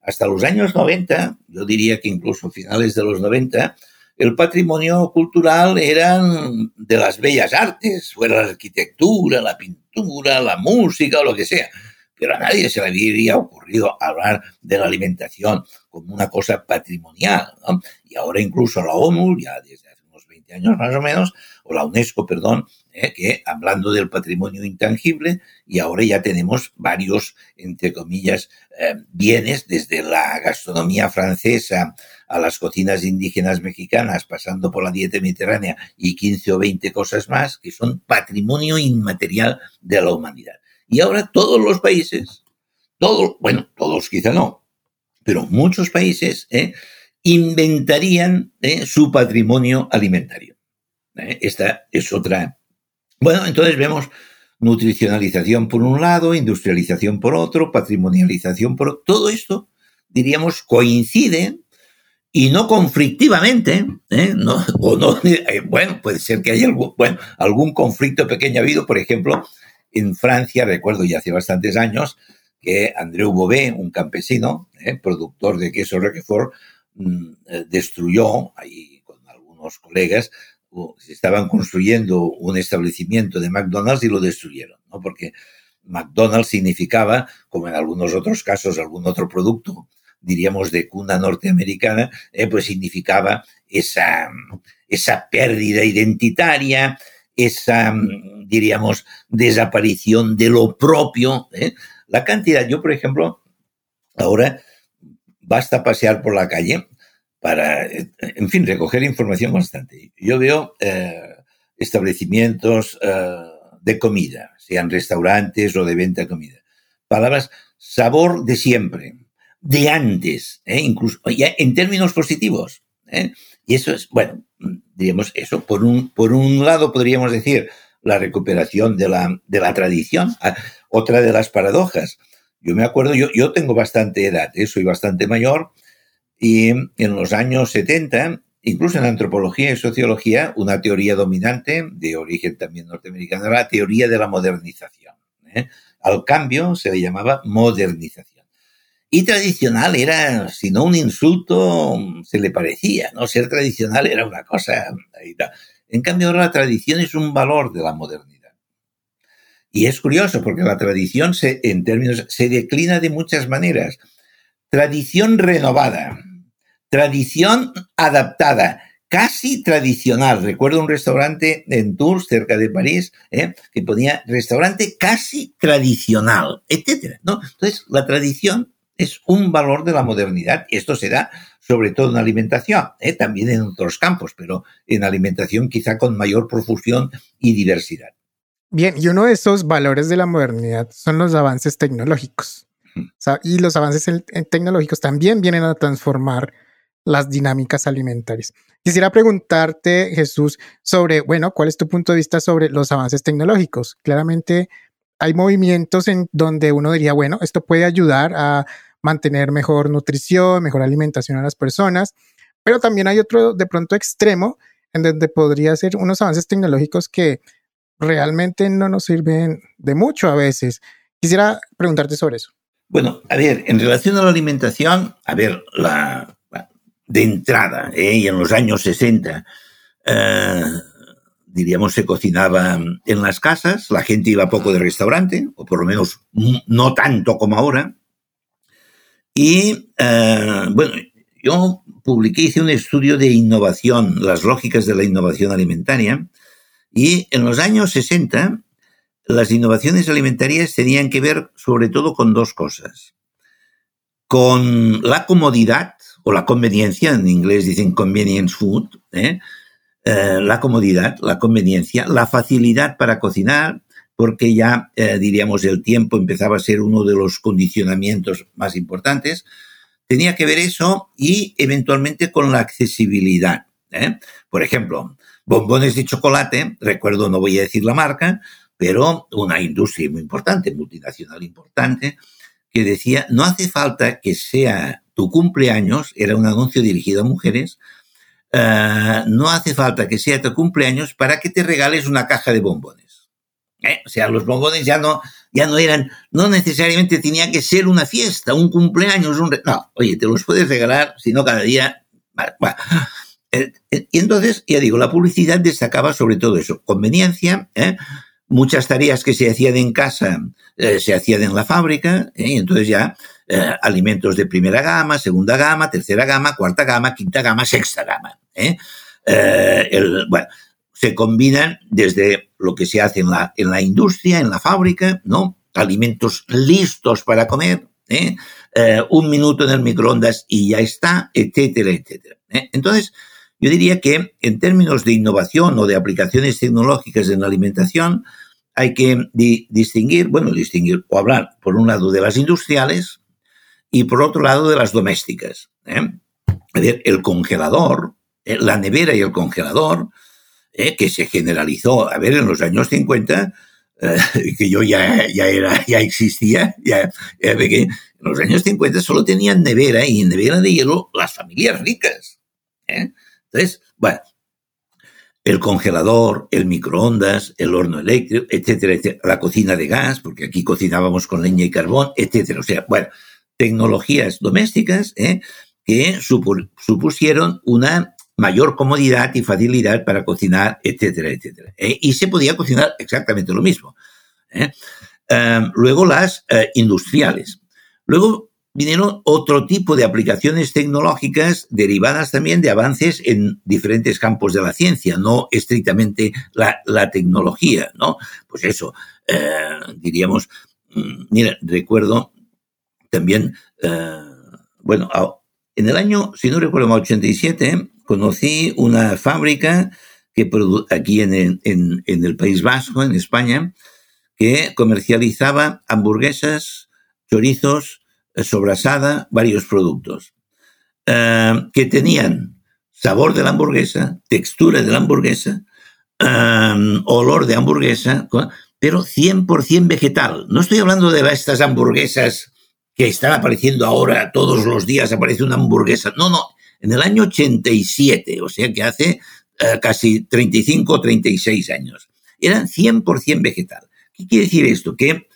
Hasta los años 90, yo diría que incluso finales de los 90, el patrimonio cultural eran de las bellas artes, fuera la arquitectura, la pintura, la música o lo que sea. Pero a nadie se le habría ocurrido hablar de la alimentación como una cosa patrimonial. Y ahora incluso la ONU, ya desde 20 años más o menos, o la UNESCO, perdón, ¿eh? que hablando del patrimonio intangible, y ahora ya tenemos varios, entre comillas, eh, bienes, desde la gastronomía francesa a las cocinas indígenas mexicanas, pasando por la dieta mediterránea y 15 o 20 cosas más, que son patrimonio inmaterial de la humanidad. Y ahora todos los países, todos, bueno, todos quizá no, pero muchos países ¿eh? Inventarían su patrimonio alimentario. Esta es otra bueno, entonces vemos nutricionalización por un lado, industrialización por otro, patrimonialización por otro. Todo esto, diríamos, coincide y no conflictivamente, ¿eh? no, o no, eh, bueno, puede ser que haya algún, bueno, algún conflicto pequeño ha habido, por ejemplo, en Francia, recuerdo ya hace bastantes años, que Andreu Bové, un campesino, ¿eh? productor de queso Roquefort, destruyó, ahí con algunos colegas, estaban construyendo un establecimiento de McDonald's y lo destruyeron, ¿no? Porque McDonald's significaba, como en algunos otros casos, algún otro producto, diríamos, de cuna norteamericana, eh, pues significaba esa, esa pérdida identitaria, esa, diríamos, desaparición de lo propio. ¿eh? La cantidad, yo, por ejemplo, ahora basta pasear por la calle para, en fin, recoger información constante. Yo veo eh, establecimientos eh, de comida, sean restaurantes o de venta de comida. Palabras sabor de siempre, de antes, ¿eh? incluso ya en términos positivos. Y eso es, bueno, diríamos eso. Por un, por un lado podríamos decir la recuperación de la, de la tradición. Ah, otra de las paradojas. Yo me acuerdo, yo, tengo bastante edad, soy bastante mayor, y en los años 70, incluso en antropología y sociología, una teoría dominante de origen también norteamericano era la teoría de la modernización. ¿eh? Al cambio se le llamaba modernización. Y tradicional era, si no un insulto, se le parecía, ¿no? Ser tradicional era una cosa. En cambio, ahora la tradición es un valor de la modernidad. Y es curioso porque la tradición se, en términos, se declina de muchas maneras. Tradición renovada, Tradición adaptada, casi tradicional. Recuerdo un restaurante en Tours, cerca de París, ¿eh? que ponía restaurante casi tradicional, etcétera. ¿no? Entonces, la tradición es un valor de la modernidad. Esto se da sobre todo en alimentación, ¿eh? también en otros campos, pero en alimentación quizá con mayor profusión y diversidad. Bien, y uno de esos valores de la modernidad son los avances tecnológicos. y los avances tecnológicos también vienen a transformar las dinámicas alimentarias. Quisiera preguntarte, Jesús, sobre, bueno, ¿cuál es tu punto de vista sobre los avances tecnológicos? Claramente hay movimientos en donde uno diría, bueno, esto puede ayudar a mantener mejor nutrición, mejor alimentación a las personas, pero también hay otro de pronto extremo en donde podría ser unos avances tecnológicos que realmente no nos sirven de mucho a veces. Quisiera preguntarte sobre eso. Bueno, a ver, en relación a la alimentación, a ver, la de entrada, ¿eh? y en los años 60, eh, diríamos, se cocinaba en las casas, la gente iba poco de restaurante, o por lo menos no tanto como ahora. Y, eh, bueno, yo publiqué, hice un estudio de innovación, las lógicas de la innovación alimentaria, y en los años 60 las innovaciones alimentarias tenían que ver sobre todo con dos cosas. Con la comodidad o la conveniencia, en inglés dicen convenience food, ¿eh? Eh, la comodidad, la conveniencia, la facilidad para cocinar, porque ya eh, diríamos el tiempo empezaba a ser uno de los condicionamientos más importantes. Tenía que ver eso y eventualmente con la accesibilidad. Por ejemplo, bombones de chocolate, recuerdo, no voy a decir la marca, pero una industria muy importante, multinacional importante, que decía, no hace falta que sea tu cumpleaños, era un anuncio dirigido a mujeres, eh, no hace falta que sea tu cumpleaños para que te regales una caja de bombones. ¿Eh? O sea, los bombones ya no, ya no eran, no necesariamente tenía que ser una fiesta, un cumpleaños, un... no, oye, te los puedes regalar, si no cada día... Eh, y entonces, ya digo, la publicidad destacaba sobre todo eso, conveniencia, muchas tareas que se hacían en casa se hacían en la fábrica, y entonces ya eh, alimentos de primera gama, segunda gama, tercera gama, cuarta gama, quinta gama, sexta gama. ¿eh? Eh, se combinan desde lo que se hace en la, en la industria, en la fábrica, ¿no? Alimentos listos para comer, un minuto en el microondas y ya está, etcétera, etcétera. Entonces, yo diría que en términos de innovación o de aplicaciones tecnológicas en la alimentación, hay que distinguir, bueno, distinguir o hablar, por un lado, de las industriales, y por otro lado de las domésticas. ¿eh? El congelador, ¿eh? la nevera y el congelador, ¿eh? que se generalizó, a ver, en los años 50, que yo ya, ya, era, ya existía, ya, que en los años 50 solo tenían nevera y nevera de hielo las familias ricas. Entonces, bueno, el congelador, el microondas, el horno eléctrico, etcétera, etcétera, la cocina de gas, porque aquí cocinábamos con leña y carbón, etcétera. O sea, bueno, tecnologías domésticas ¿eh? que supusieron una mayor comodidad y facilidad para cocinar, etcétera, etcétera. ¿eh? Y se podía cocinar exactamente lo mismo. ¿eh? Em, luego las industriales. Luego vinieron otro tipo de aplicaciones tecnológicas derivadas también de avances en diferentes campos de la ciencia, no estrictamente la, la tecnología, ¿no? Pues eso, diríamos, mm, mira, recuerdo también, eh, bueno, en el año, si no recuerdo mal, 87, conocí una fábrica que aquí en el, en, el País Vasco, en España, que comercializaba hamburguesas, chorizos, eh, sobrasada, varios productos, eh, que tenían sabor de la hamburguesa, textura de la hamburguesa, olor de hamburguesa, pero 100% vegetal. No estoy hablando de estas hamburguesas que están apareciendo ahora todos los días, aparece una hamburguesa. No, no, en el año 87, o sea que hace eh, casi 35 o 36 años. Eran 100% vegetal. ¿Qué quiere decir esto? Que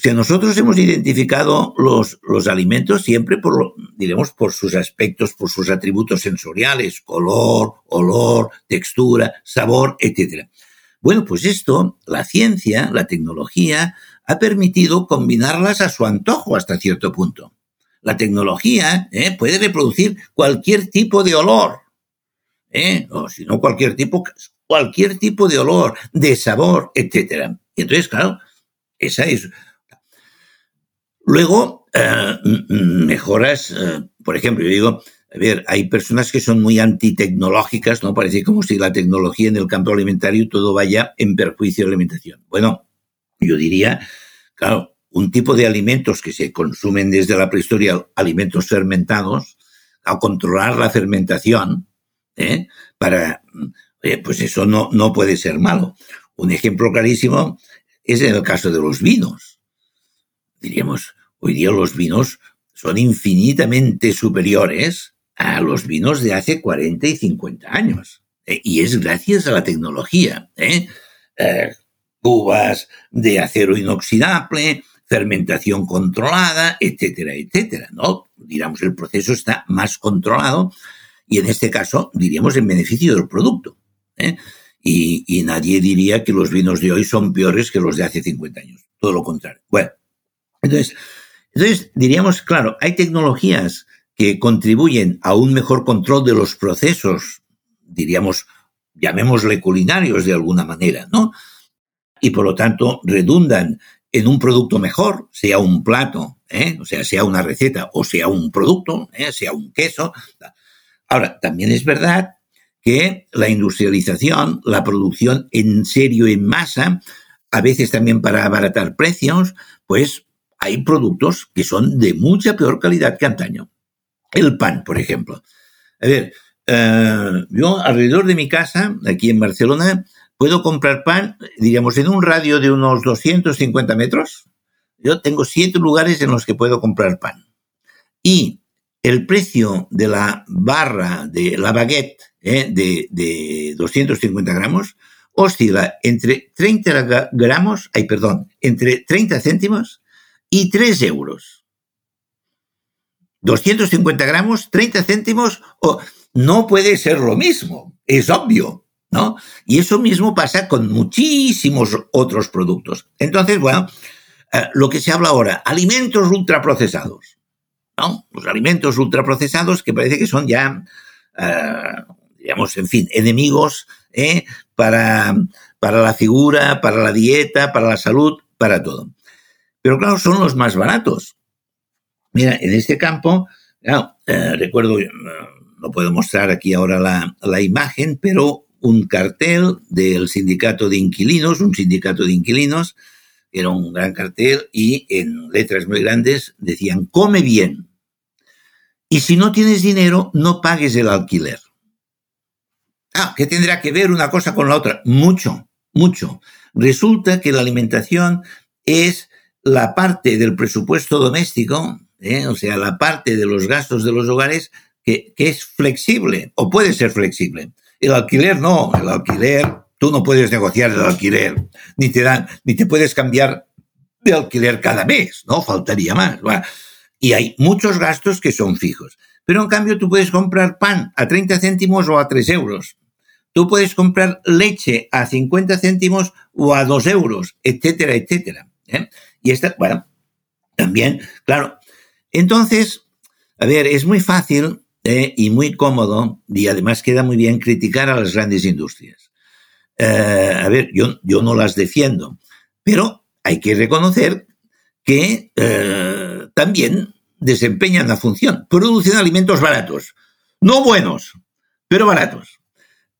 sea, nosotros hemos identificado los, los alimentos siempre por, diremos, por sus aspectos, por sus atributos sensoriales, color, olor, textura, sabor, etc. Bueno, pues esto, la ciencia, la tecnología, ha permitido combinarlas a su antojo hasta cierto punto. La tecnología ¿eh? puede reproducir cualquier tipo de olor, ¿eh? o si no cualquier tipo, cualquier tipo de olor, de sabor, etc. Y entonces, claro, esa es. Luego, eh, mejoras, por ejemplo, yo digo, a ver, hay personas que son muy antitecnológicas, ¿no? Parece como si la tecnología en el campo alimentario todo vaya en perjuicio de la alimentación. Bueno, yo diría, claro, un tipo de alimentos que se consumen desde la prehistoria, alimentos fermentados, a controlar la fermentación, ¿eh? para, pues eso no, no puede ser malo. Un ejemplo clarísimo es en el caso de los vinos. Diríamos, hoy día los vinos son infinitamente superiores a los vinos de hace 40 y 50 años. ¿eh? Y es gracias a la tecnología. ¿eh? eh, cubas de acero inoxidable, fermentación controlada, etcétera, etcétera, ¿no? Digamos, el proceso está más controlado y en este caso diríamos en beneficio del producto. ¿eh? Y, nadie diría que los vinos de hoy son peores que los de hace 50 años. Todo lo contrario. Bueno, entonces, entonces diríamos, claro, hay tecnologías que contribuyen a un mejor control de los procesos, diríamos, llamémosle culinarios de alguna manera, ¿no? Y por lo tanto redundan en un producto mejor, sea un plato, ¿eh? o sea, sea una receta o sea un producto, ¿eh? sea un queso. Ahora, también es verdad que la industrialización, la producción en serio, en masa, a veces también para abaratar precios, pues hay productos que son de mucha peor calidad que antaño. El pan, por ejemplo. A ver, eh, yo alrededor de mi casa, aquí en Barcelona, puedo comprar pan, diríamos, en un radio de unos 250 metros. Yo tengo siete lugares en los que puedo comprar pan. Y el precio de la barra, de la baguette eh, de, de 250 gramos, oscila entre 30 gramos, ay, perdón, entre 30 céntimos y 3 euros. 250 gramos, 30 céntimos, o no puede ser lo mismo, es obvio. ¿no? Y eso mismo pasa con muchísimos otros productos. Entonces, bueno, eh, lo que se habla ahora, alimentos ultraprocesados, ¿no? Los alimentos ultraprocesados que parece que son ya, eh, digamos, en fin, enemigos ¿eh? para, para la figura, para la dieta, para la salud, para todo. Pero claro, son los más baratos. Mira, en este campo, recuerdo, no puedo mostrar aquí ahora la, la imagen, pero un cartel del sindicato de inquilinos, un sindicato de inquilinos, era un gran cartel y en letras muy grandes decían, come bien. Y si no tienes dinero, no pagues el alquiler. Ah, ¿qué tendrá que ver una cosa con la otra? Mucho, mucho. Resulta que la alimentación es la parte del presupuesto doméstico, ¿eh? o sea, la parte de los gastos de los hogares que, es flexible o puede ser flexible. El alquiler no, el alquiler, tú no puedes negociar el alquiler, ni te dan, ni te puedes cambiar de alquiler cada mes, ¿no? Faltaría más. Y hay muchos gastos que son fijos. Pero en cambio tú puedes comprar pan a 30 céntimos o a 3 euros. Tú puedes comprar leche a 50 céntimos o a 2 euros, etcétera, etcétera. ¿eh? Y esta, bueno, también, claro. Entonces, a ver, es muy fácil eh, y muy cómodo, y además queda muy bien criticar a las grandes industrias. Eh, a ver, yo, yo no las defiendo, pero hay que reconocer que eh, también desempeñan la función. Producen alimentos baratos, no buenos, pero baratos.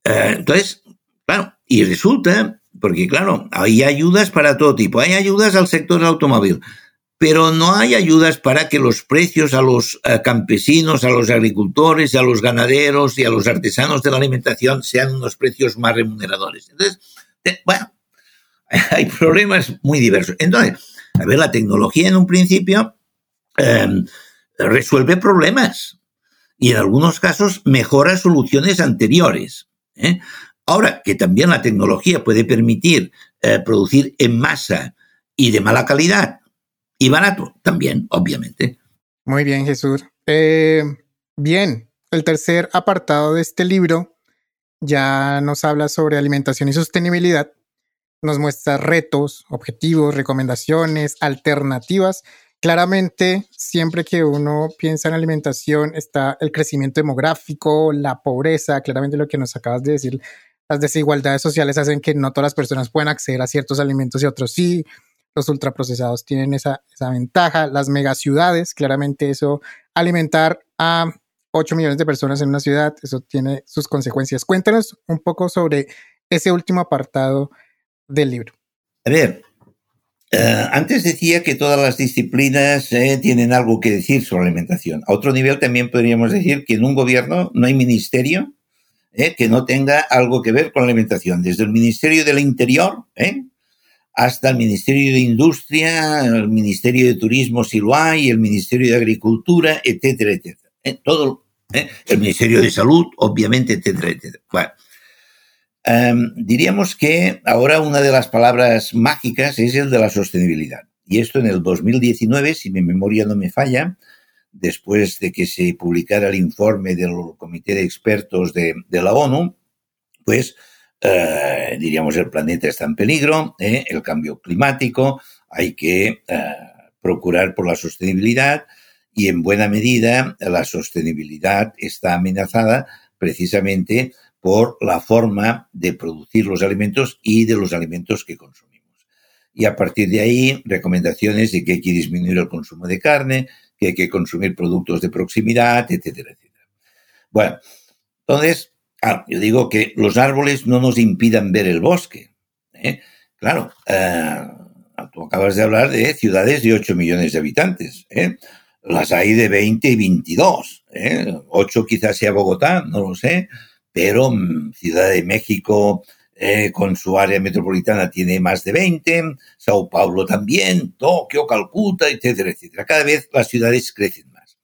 entonces, claro, y resulta, porque claro, hay ayudas para todo tipo, hay ayudas al sector automóvil, pero no hay ayudas para que los precios a los eh, campesinos, a los agricultores, a los ganaderos y a los artesanos de la alimentación sean unos precios más remuneradores. Entonces, bueno, hay problemas muy diversos. Entonces, a ver, la tecnología en un principio em, resuelve problemas y en algunos casos mejora soluciones anteriores. ¿eh? Ahora, que también la tecnología puede permitir eh, producir en masa y de mala calidad y barato también, obviamente. Muy bien, Jesús. Eh, bien, el tercer apartado de este libro ya nos habla sobre alimentación y sostenibilidad. Nos muestra retos, objetivos, recomendaciones, alternativas. Claramente, siempre que uno piensa en alimentación, está el crecimiento demográfico, la pobreza, claramente lo que nos acabas de decir, las desigualdades sociales hacen que no todas las personas puedan acceder a ciertos alimentos y otros sí los ultraprocesados tienen esa, esa ventaja. Las megaciudades, claramente eso, alimentar a 8 millones de personas en una ciudad, eso tiene sus consecuencias. Cuéntanos un poco sobre ese último apartado del libro. A ver, eh, antes decía que todas las disciplinas eh, tienen algo que decir sobre alimentación. A otro nivel también podríamos decir que en un gobierno no hay ministerio eh, que no tenga algo que ver con la alimentación. Desde el Ministerio del Interior, hasta el Ministerio de Industria, el Ministerio de Turismo si lo hay, el Ministerio de Agricultura, etcétera, etcétera. ¿Eh? Todo, ¿eh? el Ministerio de Salud, obviamente, etcétera, etcétera. Bueno, Em, diríamos que ahora una de las palabras mágicas es el de la sostenibilidad. Y esto en el 2019, si mi memoria no me falla, después de que se publicara el informe del Comité de Expertos de, la ONU, pues eh, diríamos el planeta está en peligro, ¿eh? el cambio climático, hay que eh, procurar por la sostenibilidad y en buena medida la sostenibilidad está amenazada precisamente por la forma de producir los alimentos y de los alimentos que consumimos. Y a partir de ahí, recomendaciones de que hay que disminuir el consumo de carne, que hay que consumir productos de proximidad, etcétera, etcétera. Bueno, entonces, yo digo que los árboles no nos impidan ver el bosque. ¿eh? Claro, eh, tú acabas de hablar de ciudades de 8 millones de habitantes. ¿eh? Las hay de 20 y 22. 8 quizás sea Bogotá, no lo sé pero mm, Ciudad de México eh, con su área metropolitana tiene más de 20, Sao Paulo también, Tokio, Calcuta, etcétera, etcétera. Cada vez las ciudades crecen más.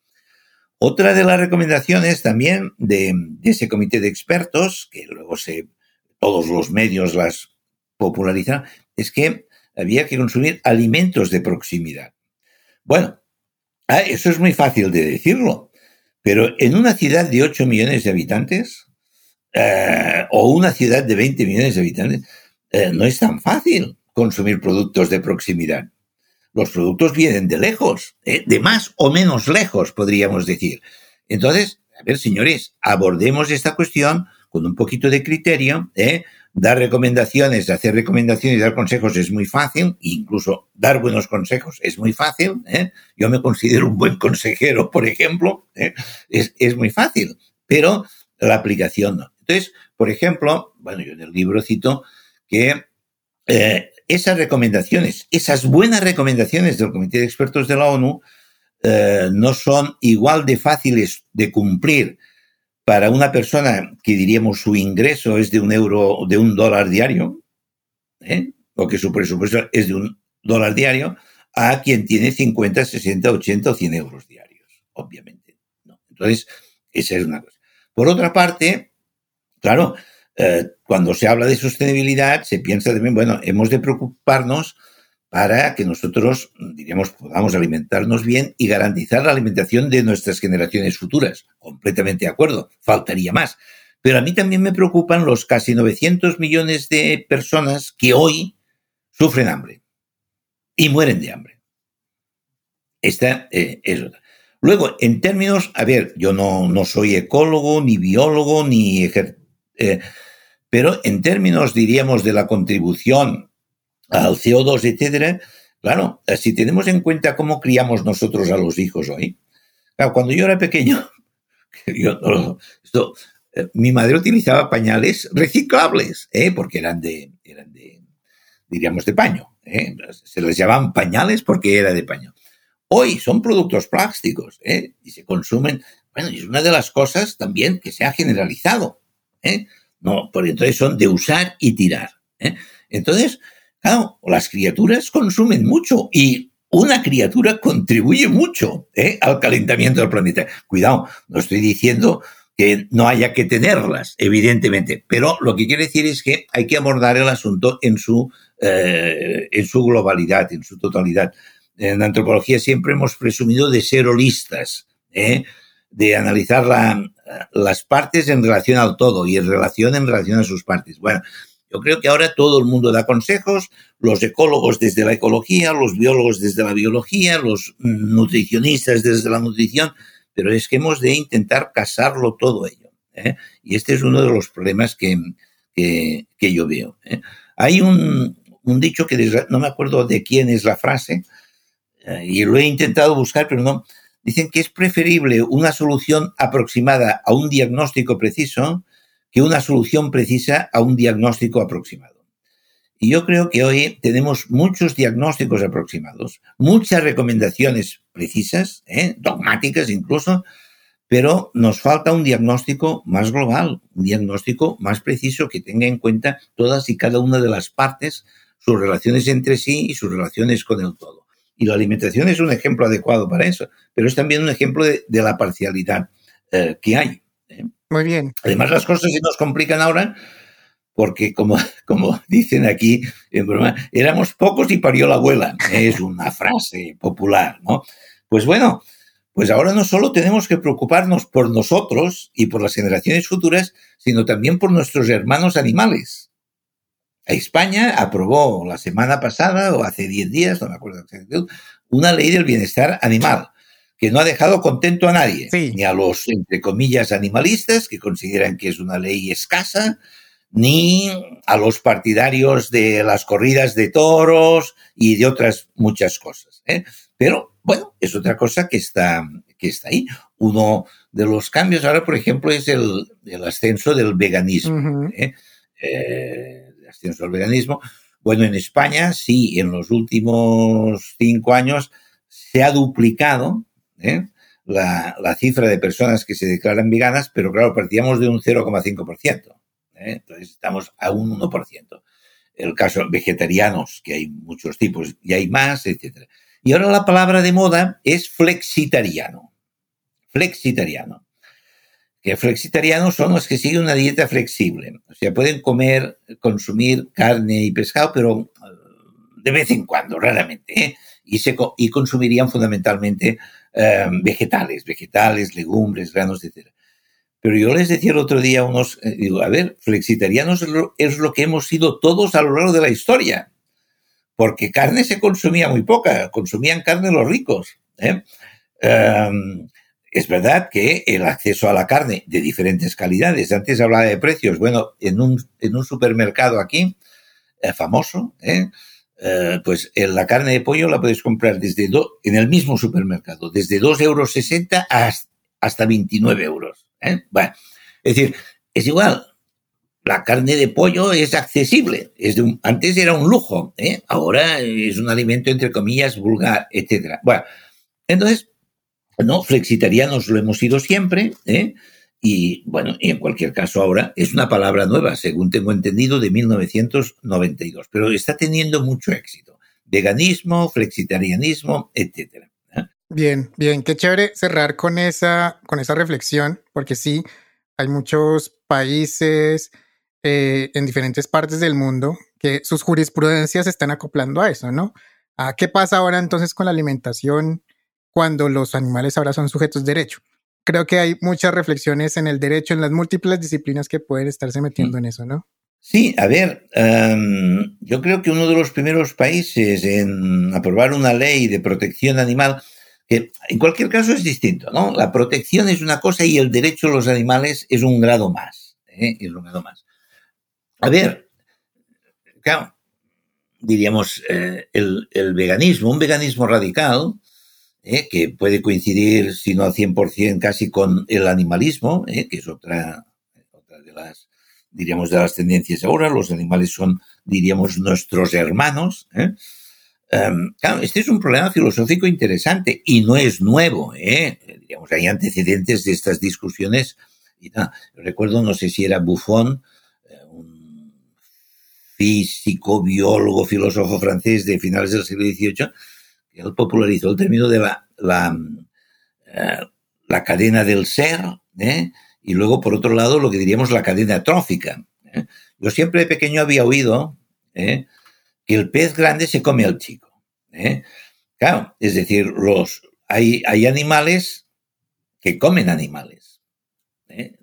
Otra de las recomendaciones también de, ese comité de expertos, que luego se, todos los medios las popularizan, es que había que consumir alimentos de proximidad. Bueno, ah, eso es muy fácil de decirlo, pero en una ciudad de 8 millones de habitantes, eh, o una ciudad de 20 millones de habitantes, eh, no es tan fácil consumir productos de proximidad. Los productos vienen de lejos, eh, de más o menos lejos, podríamos decir. Entonces, a ver, señores, abordemos esta cuestión con un poquito de criterio. Dar recomendaciones, hacer recomendaciones y dar consejos es muy fácil, incluso dar buenos consejos es muy fácil. Yo me considero un buen consejero, por ejemplo, es, es muy fácil, pero la aplicación no. Entonces, por ejemplo, bueno, yo en el libro cito que eh, esas recomendaciones, esas buenas recomendaciones del Comité de Expertos de la ONU, eh, no son igual de fáciles de cumplir para una persona que diríamos su ingreso es de un euro, de un dólar diario, ¿eh? o que su presupuesto es de un dólar diario, a quien tiene 50, 60, 80 o 100 euros diarios, obviamente. Entonces, esa es una cosa. Por otra parte, Claro, eh, cuando se habla de sostenibilidad, se piensa también, bueno, hemos de preocuparnos para que nosotros, diríamos, podamos alimentarnos bien y garantizar la alimentación de nuestras generaciones futuras. Completamente de acuerdo, faltaría más. Pero a mí también me preocupan los casi 900 millones de personas que hoy sufren hambre y mueren de hambre. Esta eh, es otra. Luego, en términos, a ver, yo no, no soy ecólogo, ni biólogo, ni eh, pero en términos, diríamos, de la contribución al CO2, etcétera, claro, eh, si tenemos en cuenta cómo criamos nosotros a los hijos hoy, cuando yo era pequeño, eh, mi madre utilizaba pañales reciclables, porque eran de, eran de, diríamos, de paño. Se les llamaban pañales porque era de paño. Hoy son productos plásticos y se consumen. Bueno, y es una de las cosas también que se ha generalizado. ¿Eh? No, porque entonces son de usar y tirar. ¿eh? Entonces, claro, las criaturas consumen mucho y una criatura contribuye mucho ¿eh? al calentamiento del planeta. Cuidado, no estoy diciendo que no haya que tenerlas, evidentemente, pero lo que quiere decir es que hay que abordar el asunto en su, en su globalidad, en su totalidad. En antropología siempre hemos presumido de ser holistas, de analizar la, las partes en relación al todo y en relación en relación a sus partes. Bueno, yo creo que ahora todo el mundo da consejos, los ecólogos desde la ecología, los biólogos desde la biología, los nutricionistas desde la nutrición, pero es que hemos de intentar casarlo todo ello. ¿eh? Y este es uno de los problemas que, que, yo veo. ¿eh? Hay un, un, dicho que no me acuerdo de quién es la frase, eh, y lo he intentado buscar, pero no, dicen que es preferible una solución aproximada a un diagnóstico preciso que una solución precisa a un diagnóstico aproximado. Y yo creo que hoy tenemos muchos diagnósticos aproximados, muchas recomendaciones precisas, ¿eh? dogmáticas incluso, pero nos falta un diagnóstico más global, un diagnóstico más preciso que tenga en cuenta todas y cada una de las partes, sus relaciones entre sí y sus relaciones con el todo. Y la alimentación es un ejemplo adecuado para eso, pero es también un ejemplo de, la parcialidad eh, que hay. ¿eh? Muy bien. Además, las cosas se nos complican ahora porque como, como dicen aquí en broma, éramos pocos y parió la abuela. Es una frase popular, ¿no? Pues bueno, pues ahora no solo tenemos que preocuparnos por nosotros y por las generaciones futuras, sino también por nuestros hermanos animales. España aprobó la semana pasada, o hace 10 días, no me acuerdo exactamente, una ley del bienestar animal que no ha dejado contento a nadie, ni a los, entre comillas, animalistas, que consideran que es una ley escasa, ni a los partidarios de las corridas de toros y de otras muchas cosas. ¿eh? Pero, bueno, es otra cosa que está, que está ahí. Uno de los cambios ahora, por ejemplo, es el, ascenso del veganismo. ¿eh? Eh, veganismo. Bueno, en España sí, en los últimos cinco años se ha duplicado ¿eh? la, cifra de personas que se declaran veganas, pero claro, partíamos de un 0,5%. ¿eh? Entonces estamos a un 1%. El caso vegetarianos, que hay muchos tipos y hay más, etc. Y ahora la palabra de moda es flexitariano. Flexitariano. Que flexitarianos son los que siguen una dieta flexible. O sea, pueden comer, consumir carne y pescado, pero eh, de vez en cuando, raramente. Y, se, y consumirían fundamentalmente Em, vegetales, vegetales, legumbres, granos, etc. Pero yo les decía el otro día a unos, eh, digo, a ver, flexitarianos es lo, que hemos sido todos a lo largo de la historia, porque carne se consumía muy poca, consumían carne los ricos. ¿eh? Es verdad que el acceso a la carne de diferentes calidades, antes hablaba de precios, bueno, en un, supermercado aquí, eh, famoso, ¿eh? Eh, pues en la carne de pollo la puedes comprar desde en el mismo supermercado, desde 2,60 euros hasta 29 euros. ¿eh? Es decir, es igual. La carne de pollo es accesible. Antes era un lujo, ¿eh? ahora es un alimento entre comillas vulgar, etcétera. Bueno, entonces, no, flexitarianos lo hemos sido siempre, ¿eh? Y bueno, y en cualquier caso ahora es una palabra nueva, según tengo entendido, de 1992, pero está teniendo mucho éxito. Veganismo, flexitarianismo, etcétera. ¿eh? Bien, bien, qué chévere cerrar con esa, con esa reflexión, porque sí, hay muchos países eh, en diferentes partes del mundo que sus jurisprudencias están acoplando a eso, ¿no? ¿A qué pasa ahora entonces con la alimentación cuando los animales ahora son sujetos de derecho? creo que hay muchas reflexiones en el derecho, en las múltiples disciplinas que pueden estarse metiendo mm. en eso, ¿no? Sí, a ver, em, yo creo que uno de los primeros países en aprobar una ley de protección animal, que en cualquier caso es distinto, ¿no? La protección es una cosa y el derecho a los animales es un grado más, ¿eh? es un grado más. A ver, claro, diríamos, eh, el, el, veganismo, un veganismo radical, ¿eh? que puede coincidir, si no al 100%, casi con el animalismo, ¿eh? que es otra, otra de las, diríamos, de las tendencias ahora. Los animales son, diríamos, nuestros hermanos. ¿eh? Em, claro, este es un problema filosófico interesante y no es nuevo. ¿eh? Digamos, hay antecedentes de estas discusiones. Y nada, recuerdo, no sé si era Buffon, un físico, biólogo, filósofo francés de finales del siglo XVIII, él popularizó el término de la, eh, la cadena del ser, ¿eh? y luego, por otro lado, lo que diríamos la cadena trófica. ¿eh? Yo siempre de pequeño había oído que el pez grande se come al chico. Claro, es decir, los, hay, hay animales que comen animales.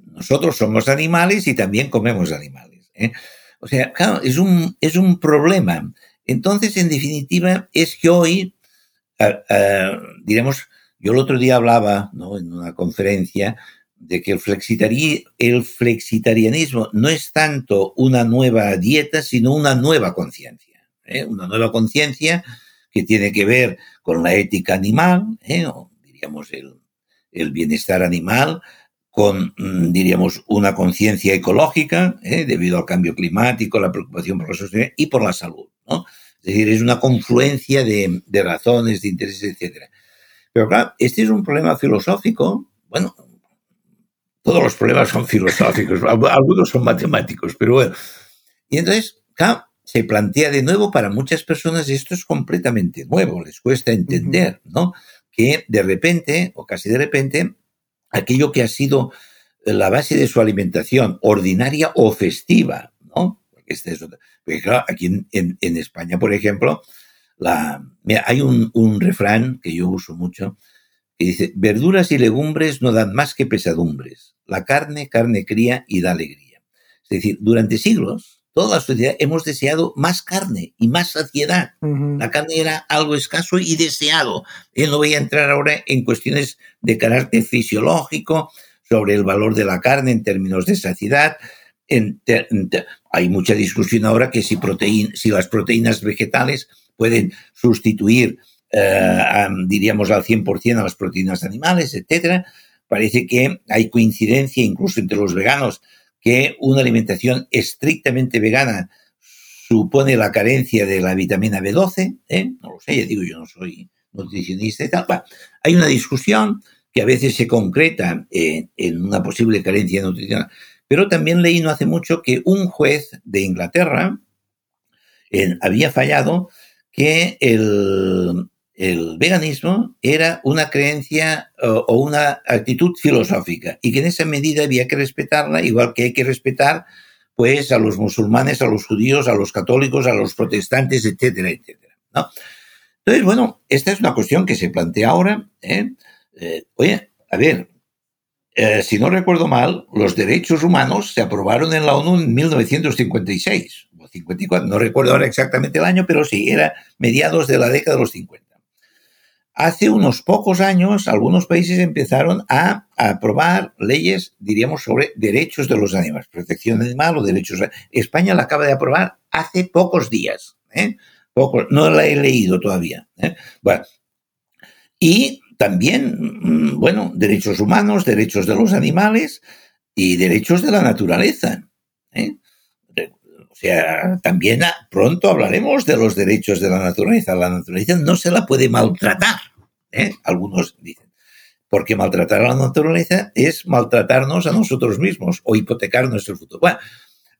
Nosotros somos animales y también comemos animales. O sea, claro, es un, es un problema. Entonces, en definitiva, es que hoy diremos, yo el otro día hablaba en una conferencia de que el, el flexitarianismo no es tanto una nueva dieta, sino una nueva conciencia. ¿eh? Una nueva conciencia que tiene que ver con la ética animal, ¿eh? o diríamos el, el, bienestar animal, con, mm, diríamos, una conciencia ecológica, ¿eh? debido al cambio climático, la preocupación por la sostenibilidad y por la salud. ¿no? Es decir, es una confluencia de, razones, de intereses, etc. Pero claro, este es un problema filosófico. Bueno, todos los problemas son filosóficos, algunos son matemáticos, pero bueno. Y entonces, claro, se plantea de nuevo para muchas personas esto es completamente nuevo, les cuesta entender, ¿no? Que de repente, o casi de repente, aquello que ha sido la base de su alimentación, ordinaria o festiva, ¿no? Este es Porque claro, aquí en, en, España, por ejemplo, la, mira, hay un, un refrán que yo uso mucho que dice, verduras y legumbres no dan más que pesadumbres. La carne, carne cría y da alegría. Es decir, durante siglos, toda la sociedad hemos deseado más carne y más saciedad. La carne era algo escaso y deseado. Él no voy a entrar ahora en cuestiones de carácter fisiológico sobre el valor de la carne en términos de saciedad. Hay mucha discusión ahora que si, si las proteínas vegetales pueden sustituir, eh, diríamos, al 100% a las proteínas animales, etc. Parece que hay coincidencia incluso entre los veganos que una alimentación estrictamente vegana supone la carencia de la vitamina B12, ¿eh? no lo sé, ya digo, yo no soy nutricionista y tal. hay una discusión que a veces se concreta en, una posible carencia nutricional, pero también leí no hace mucho que un juez de Inglaterra había fallado que el, veganismo era una creencia o, una actitud filosófica y que en esa medida había que respetarla, igual que hay que respetar pues a los musulmanes, a los judíos, a los católicos, a los protestantes, etcétera, etcétera. ¿no? Entonces, bueno, esta es una cuestión que se plantea ahora. ¿eh? Eh, oye, a ver, eh, si no recuerdo mal, los derechos humanos se aprobaron en la ONU en 1956 o 54, no recuerdo ahora exactamente el año, pero sí, era mediados de la década de los 50. Hace unos pocos años, algunos países empezaron a, aprobar leyes, diríamos, sobre derechos de los animales, protección animal o derechos. España la acaba de aprobar hace pocos días. ¿eh? no la he leído todavía. ¿eh? Bueno, y también, mm, bueno, derechos humanos, derechos de los animales y derechos de la naturaleza. ¿eh? O sea, también pronto hablaremos de los derechos de la naturaleza. La naturaleza no se la puede maltratar, ¿eh? algunos dicen. Porque maltratar a la naturaleza es maltratarnos a nosotros mismos o hipotecar nuestro futuro. Bueno,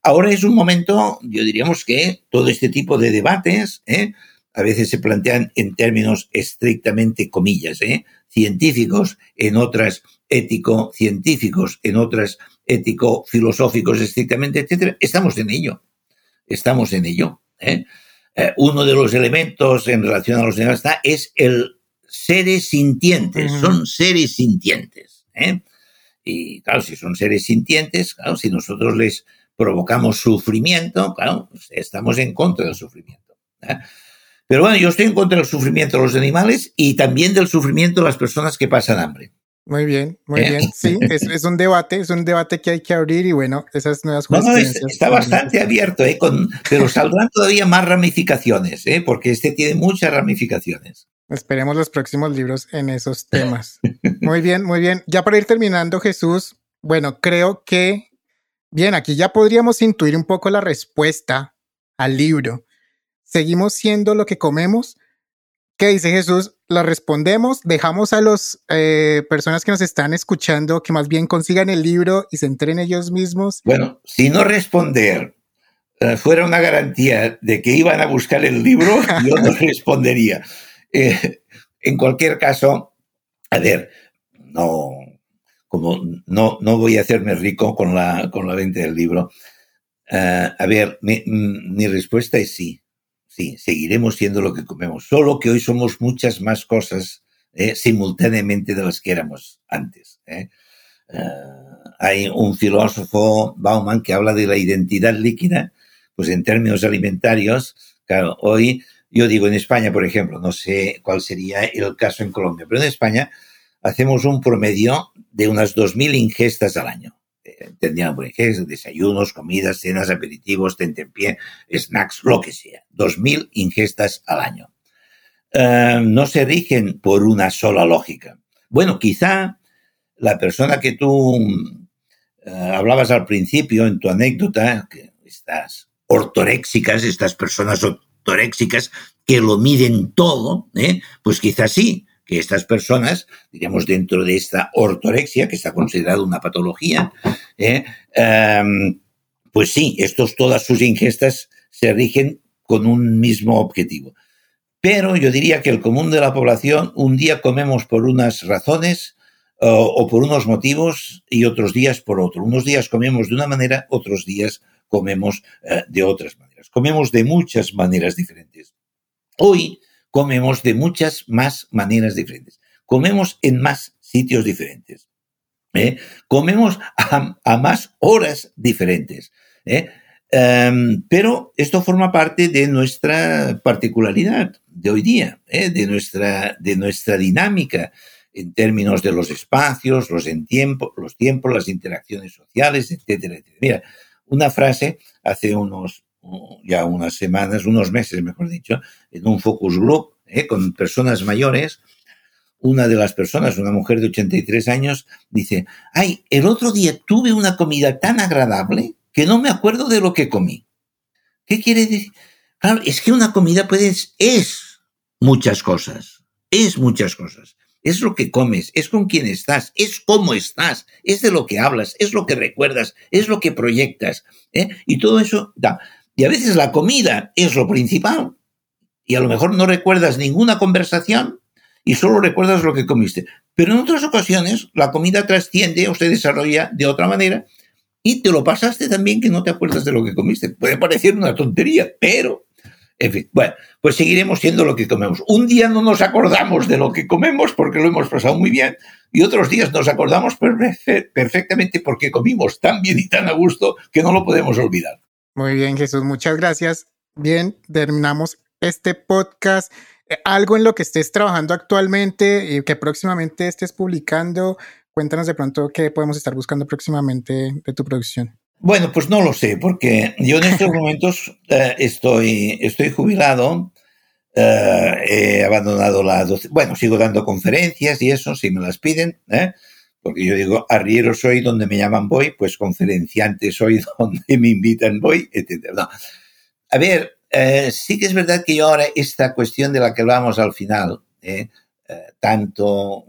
ahora es un momento, yo diríamos que todo este tipo de debates, ¿eh? A veces se plantean en términos estrictamente comillas, ¿eh? científicos, en otras ético-científicos, en otras ético-filosóficos estrictamente, etcétera. Estamos en ello estamos en ello. ¿eh? Eh, uno de los elementos en relación a los animales es el seres sintientes, son seres sintientes. Y claro, si son seres sintientes, claro, si nosotros les provocamos sufrimiento, claro, pues estamos en contra del sufrimiento. Pero bueno, yo estoy en contra del sufrimiento de los animales y también del sufrimiento de las personas que pasan hambre. Muy bien, muy ¿Eh? bien. Sí, es, un debate, es un debate que hay que abrir y bueno, esas nuevas no, no, está bastante abierto, ¿eh? pero saldrán todavía más ramificaciones, ¿eh? porque este tiene muchas ramificaciones. Esperemos los próximos libros en esos temas. Muy bien, muy bien. Ya para ir terminando, Jesús, bueno, creo que, bien, aquí ya podríamos intuir un poco la respuesta al libro. ¿Seguimos siendo lo que comemos? ¿Qué dice Jesús? La respondemos, dejamos a las eh, personas que nos están escuchando que más bien consigan el libro y se entren ellos mismos. Bueno, si no responder eh, fuera una garantía de que iban a buscar el libro, yo no respondería. Eh, en cualquier caso, a ver, no, como no, no voy a hacerme rico con la, con la venta del libro. a ver, mi respuesta es sí sí, seguiremos siendo lo que comemos, solo que hoy somos muchas más cosas eh, simultáneamente de las que éramos antes. Eh. Eh, hay un filósofo, Bauman, que habla de la identidad líquida, pues en términos alimentarios, claro, hoy yo digo en España, por ejemplo, no sé cuál sería el caso en Colombia, pero en España hacemos un promedio de unas 2.000 ingestas al año tendrían ejemplo, desayunos, comidas, cenas, aperitivos, tentempié, snacks, lo que sea. Dos mil ingestas al año. Eh, no se rigen por una sola lógica. Bueno, quizá la persona que tú eh, hablabas al principio en tu anécdota, que estas ortoréxicas, estas personas ortoréxicas que lo miden todo, ¿eh? pues quizás sí, que estas personas, digamos, dentro de esta ortorexia, que está considerada una patología, ¿eh? em, pues sí, estos, todas sus ingestas se rigen con un mismo objetivo. Pero yo diría que el común de la población, un día comemos por unas razones o por unos motivos y otros días por otro. Unos días comemos de una manera, otros días comemos eh, de otras maneras. Comemos de muchas maneras diferentes. Hoy comemos de muchas más maneras diferentes. Comemos en más sitios diferentes. ¿eh? Comemos a, más horas diferentes. ¿eh? Em, pero esto forma parte de nuestra particularidad de hoy día, ¿eh? de, nuestra, de nuestra dinámica en términos de los espacios, los, en los tiempos, las interacciones sociales, etcétera. Mira, una frase hace unos, ya unas semanas, unos meses, mejor dicho, en un focus group ¿eh? con personas mayores, una de las personas, una mujer de 83 años, dice, ay, el otro día tuve una comida tan agradable que no me acuerdo de lo que comí. ¿Qué quiere decir? Claro, es que una comida puede, es muchas cosas, es muchas cosas. Es lo que comes, es con quién estás, es cómo estás, es de lo que hablas, es lo que recuerdas, es lo que proyectas. ¿eh? Y todo eso da. Y a veces la comida es lo principal. Y a lo mejor no recuerdas ninguna conversación y solo recuerdas lo que comiste. Pero en otras ocasiones la comida trasciende o se desarrolla de otra manera y te lo pasaste también que no te acuerdas de lo que comiste. Puede parecer una tontería, pero, en fin, bueno, pues seguiremos siendo lo que comemos. Un día no nos acordamos de lo que comemos porque lo hemos pasado muy bien y otros días nos acordamos perfectamente porque comimos tan bien y tan a gusto que no lo podemos olvidar. Muy bien, Jesús, muchas gracias. Bien, terminamos este podcast. Eh, algo en lo que estés trabajando actualmente y que próximamente estés publicando Cuéntanos de pronto qué podemos estar buscando próximamente de tu producción. Bueno, pues no lo sé, porque yo en estos momentos eh, estoy, estoy jubilado, eh, he abandonado la Bueno, sigo dando conferencias y eso, si me las piden, ¿eh? Porque yo digo, arriero soy donde me llaman voy, pues conferenciante soy donde me invitan voy, etc. A ver, sí que es verdad que yo ahora esta cuestión de la que hablamos al final, tanto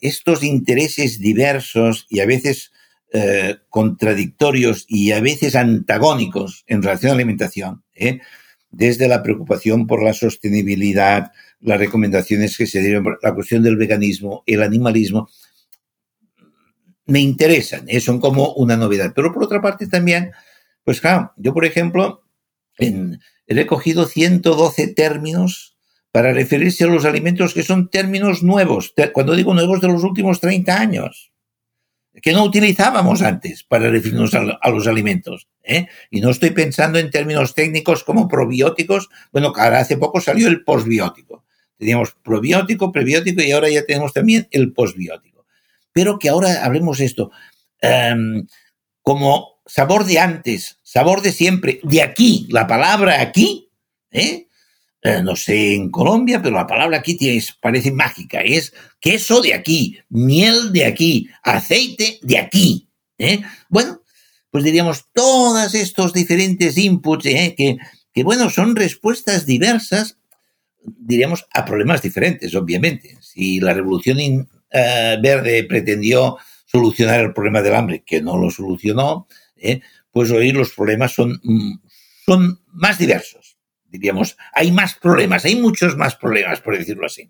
estos intereses diversos y a veces eh, contradictorios y a veces antagónicos en relación a la alimentación, ¿eh? desde la preocupación por la sostenibilidad, las recomendaciones que se dieron, la cuestión del veganismo, el animalismo, me interesan, ¿eh? son como una novedad. Pero por otra parte también, pues claro, yo por ejemplo, he recogido 112 términos para referirse a los alimentos que son términos nuevos, cuando digo nuevos de los últimos 30 años, que no utilizábamos antes para referirnos a, los alimentos. ¿eh? Y no estoy pensando en términos técnicos como probióticos, bueno, ahora hace poco salió el posbiótico. Teníamos probiótico, prebiótico y ahora ya tenemos también el posbiótico. Pero que ahora hablemos esto em, como sabor de antes, sabor de siempre, de aquí, la palabra aquí, ¿eh? Eh, no sé en Colombia, pero la palabra aquí parece mágica. Es queso de aquí, miel de aquí, aceite de aquí. ¿eh? Bueno, pues diríamos todos estos diferentes inputs que, que, bueno, son respuestas diversas, diríamos, a problemas diferentes, obviamente. Si la revolución verde pretendió solucionar el problema del hambre, que no lo solucionó, pues hoy los problemas son, mm, son más diversos diríamos, hay más problemas, hay muchos más problemas, por decirlo así.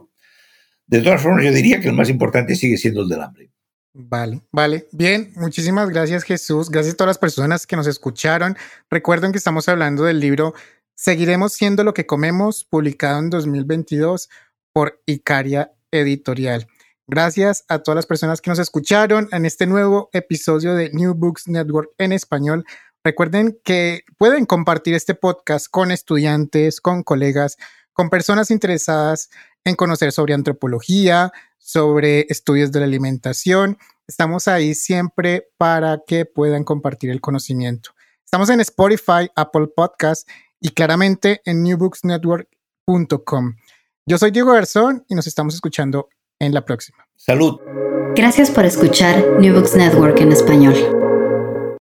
De todas formas, yo diría que el más importante sigue siendo el del hambre. Vale, vale. Bien, muchísimas gracias Jesús. Gracias a todas las personas que nos escucharon. Recuerden que estamos hablando del libro Seguiremos siendo lo que comemos, publicado en 2022 por Icaria Editorial. Gracias a todas las personas que nos escucharon en este nuevo episodio de New Books Network en español. Recuerden que pueden compartir este podcast con estudiantes, con colegas, con personas interesadas en conocer sobre antropología, sobre estudios de la alimentación. Estamos ahí siempre para que puedan compartir el conocimiento. Estamos en Spotify, Apple Podcast y claramente en newbooksnetwork.com. Yo soy Diego Garzón y nos estamos escuchando en la próxima. Salud. Gracias por escuchar New Books Network en español.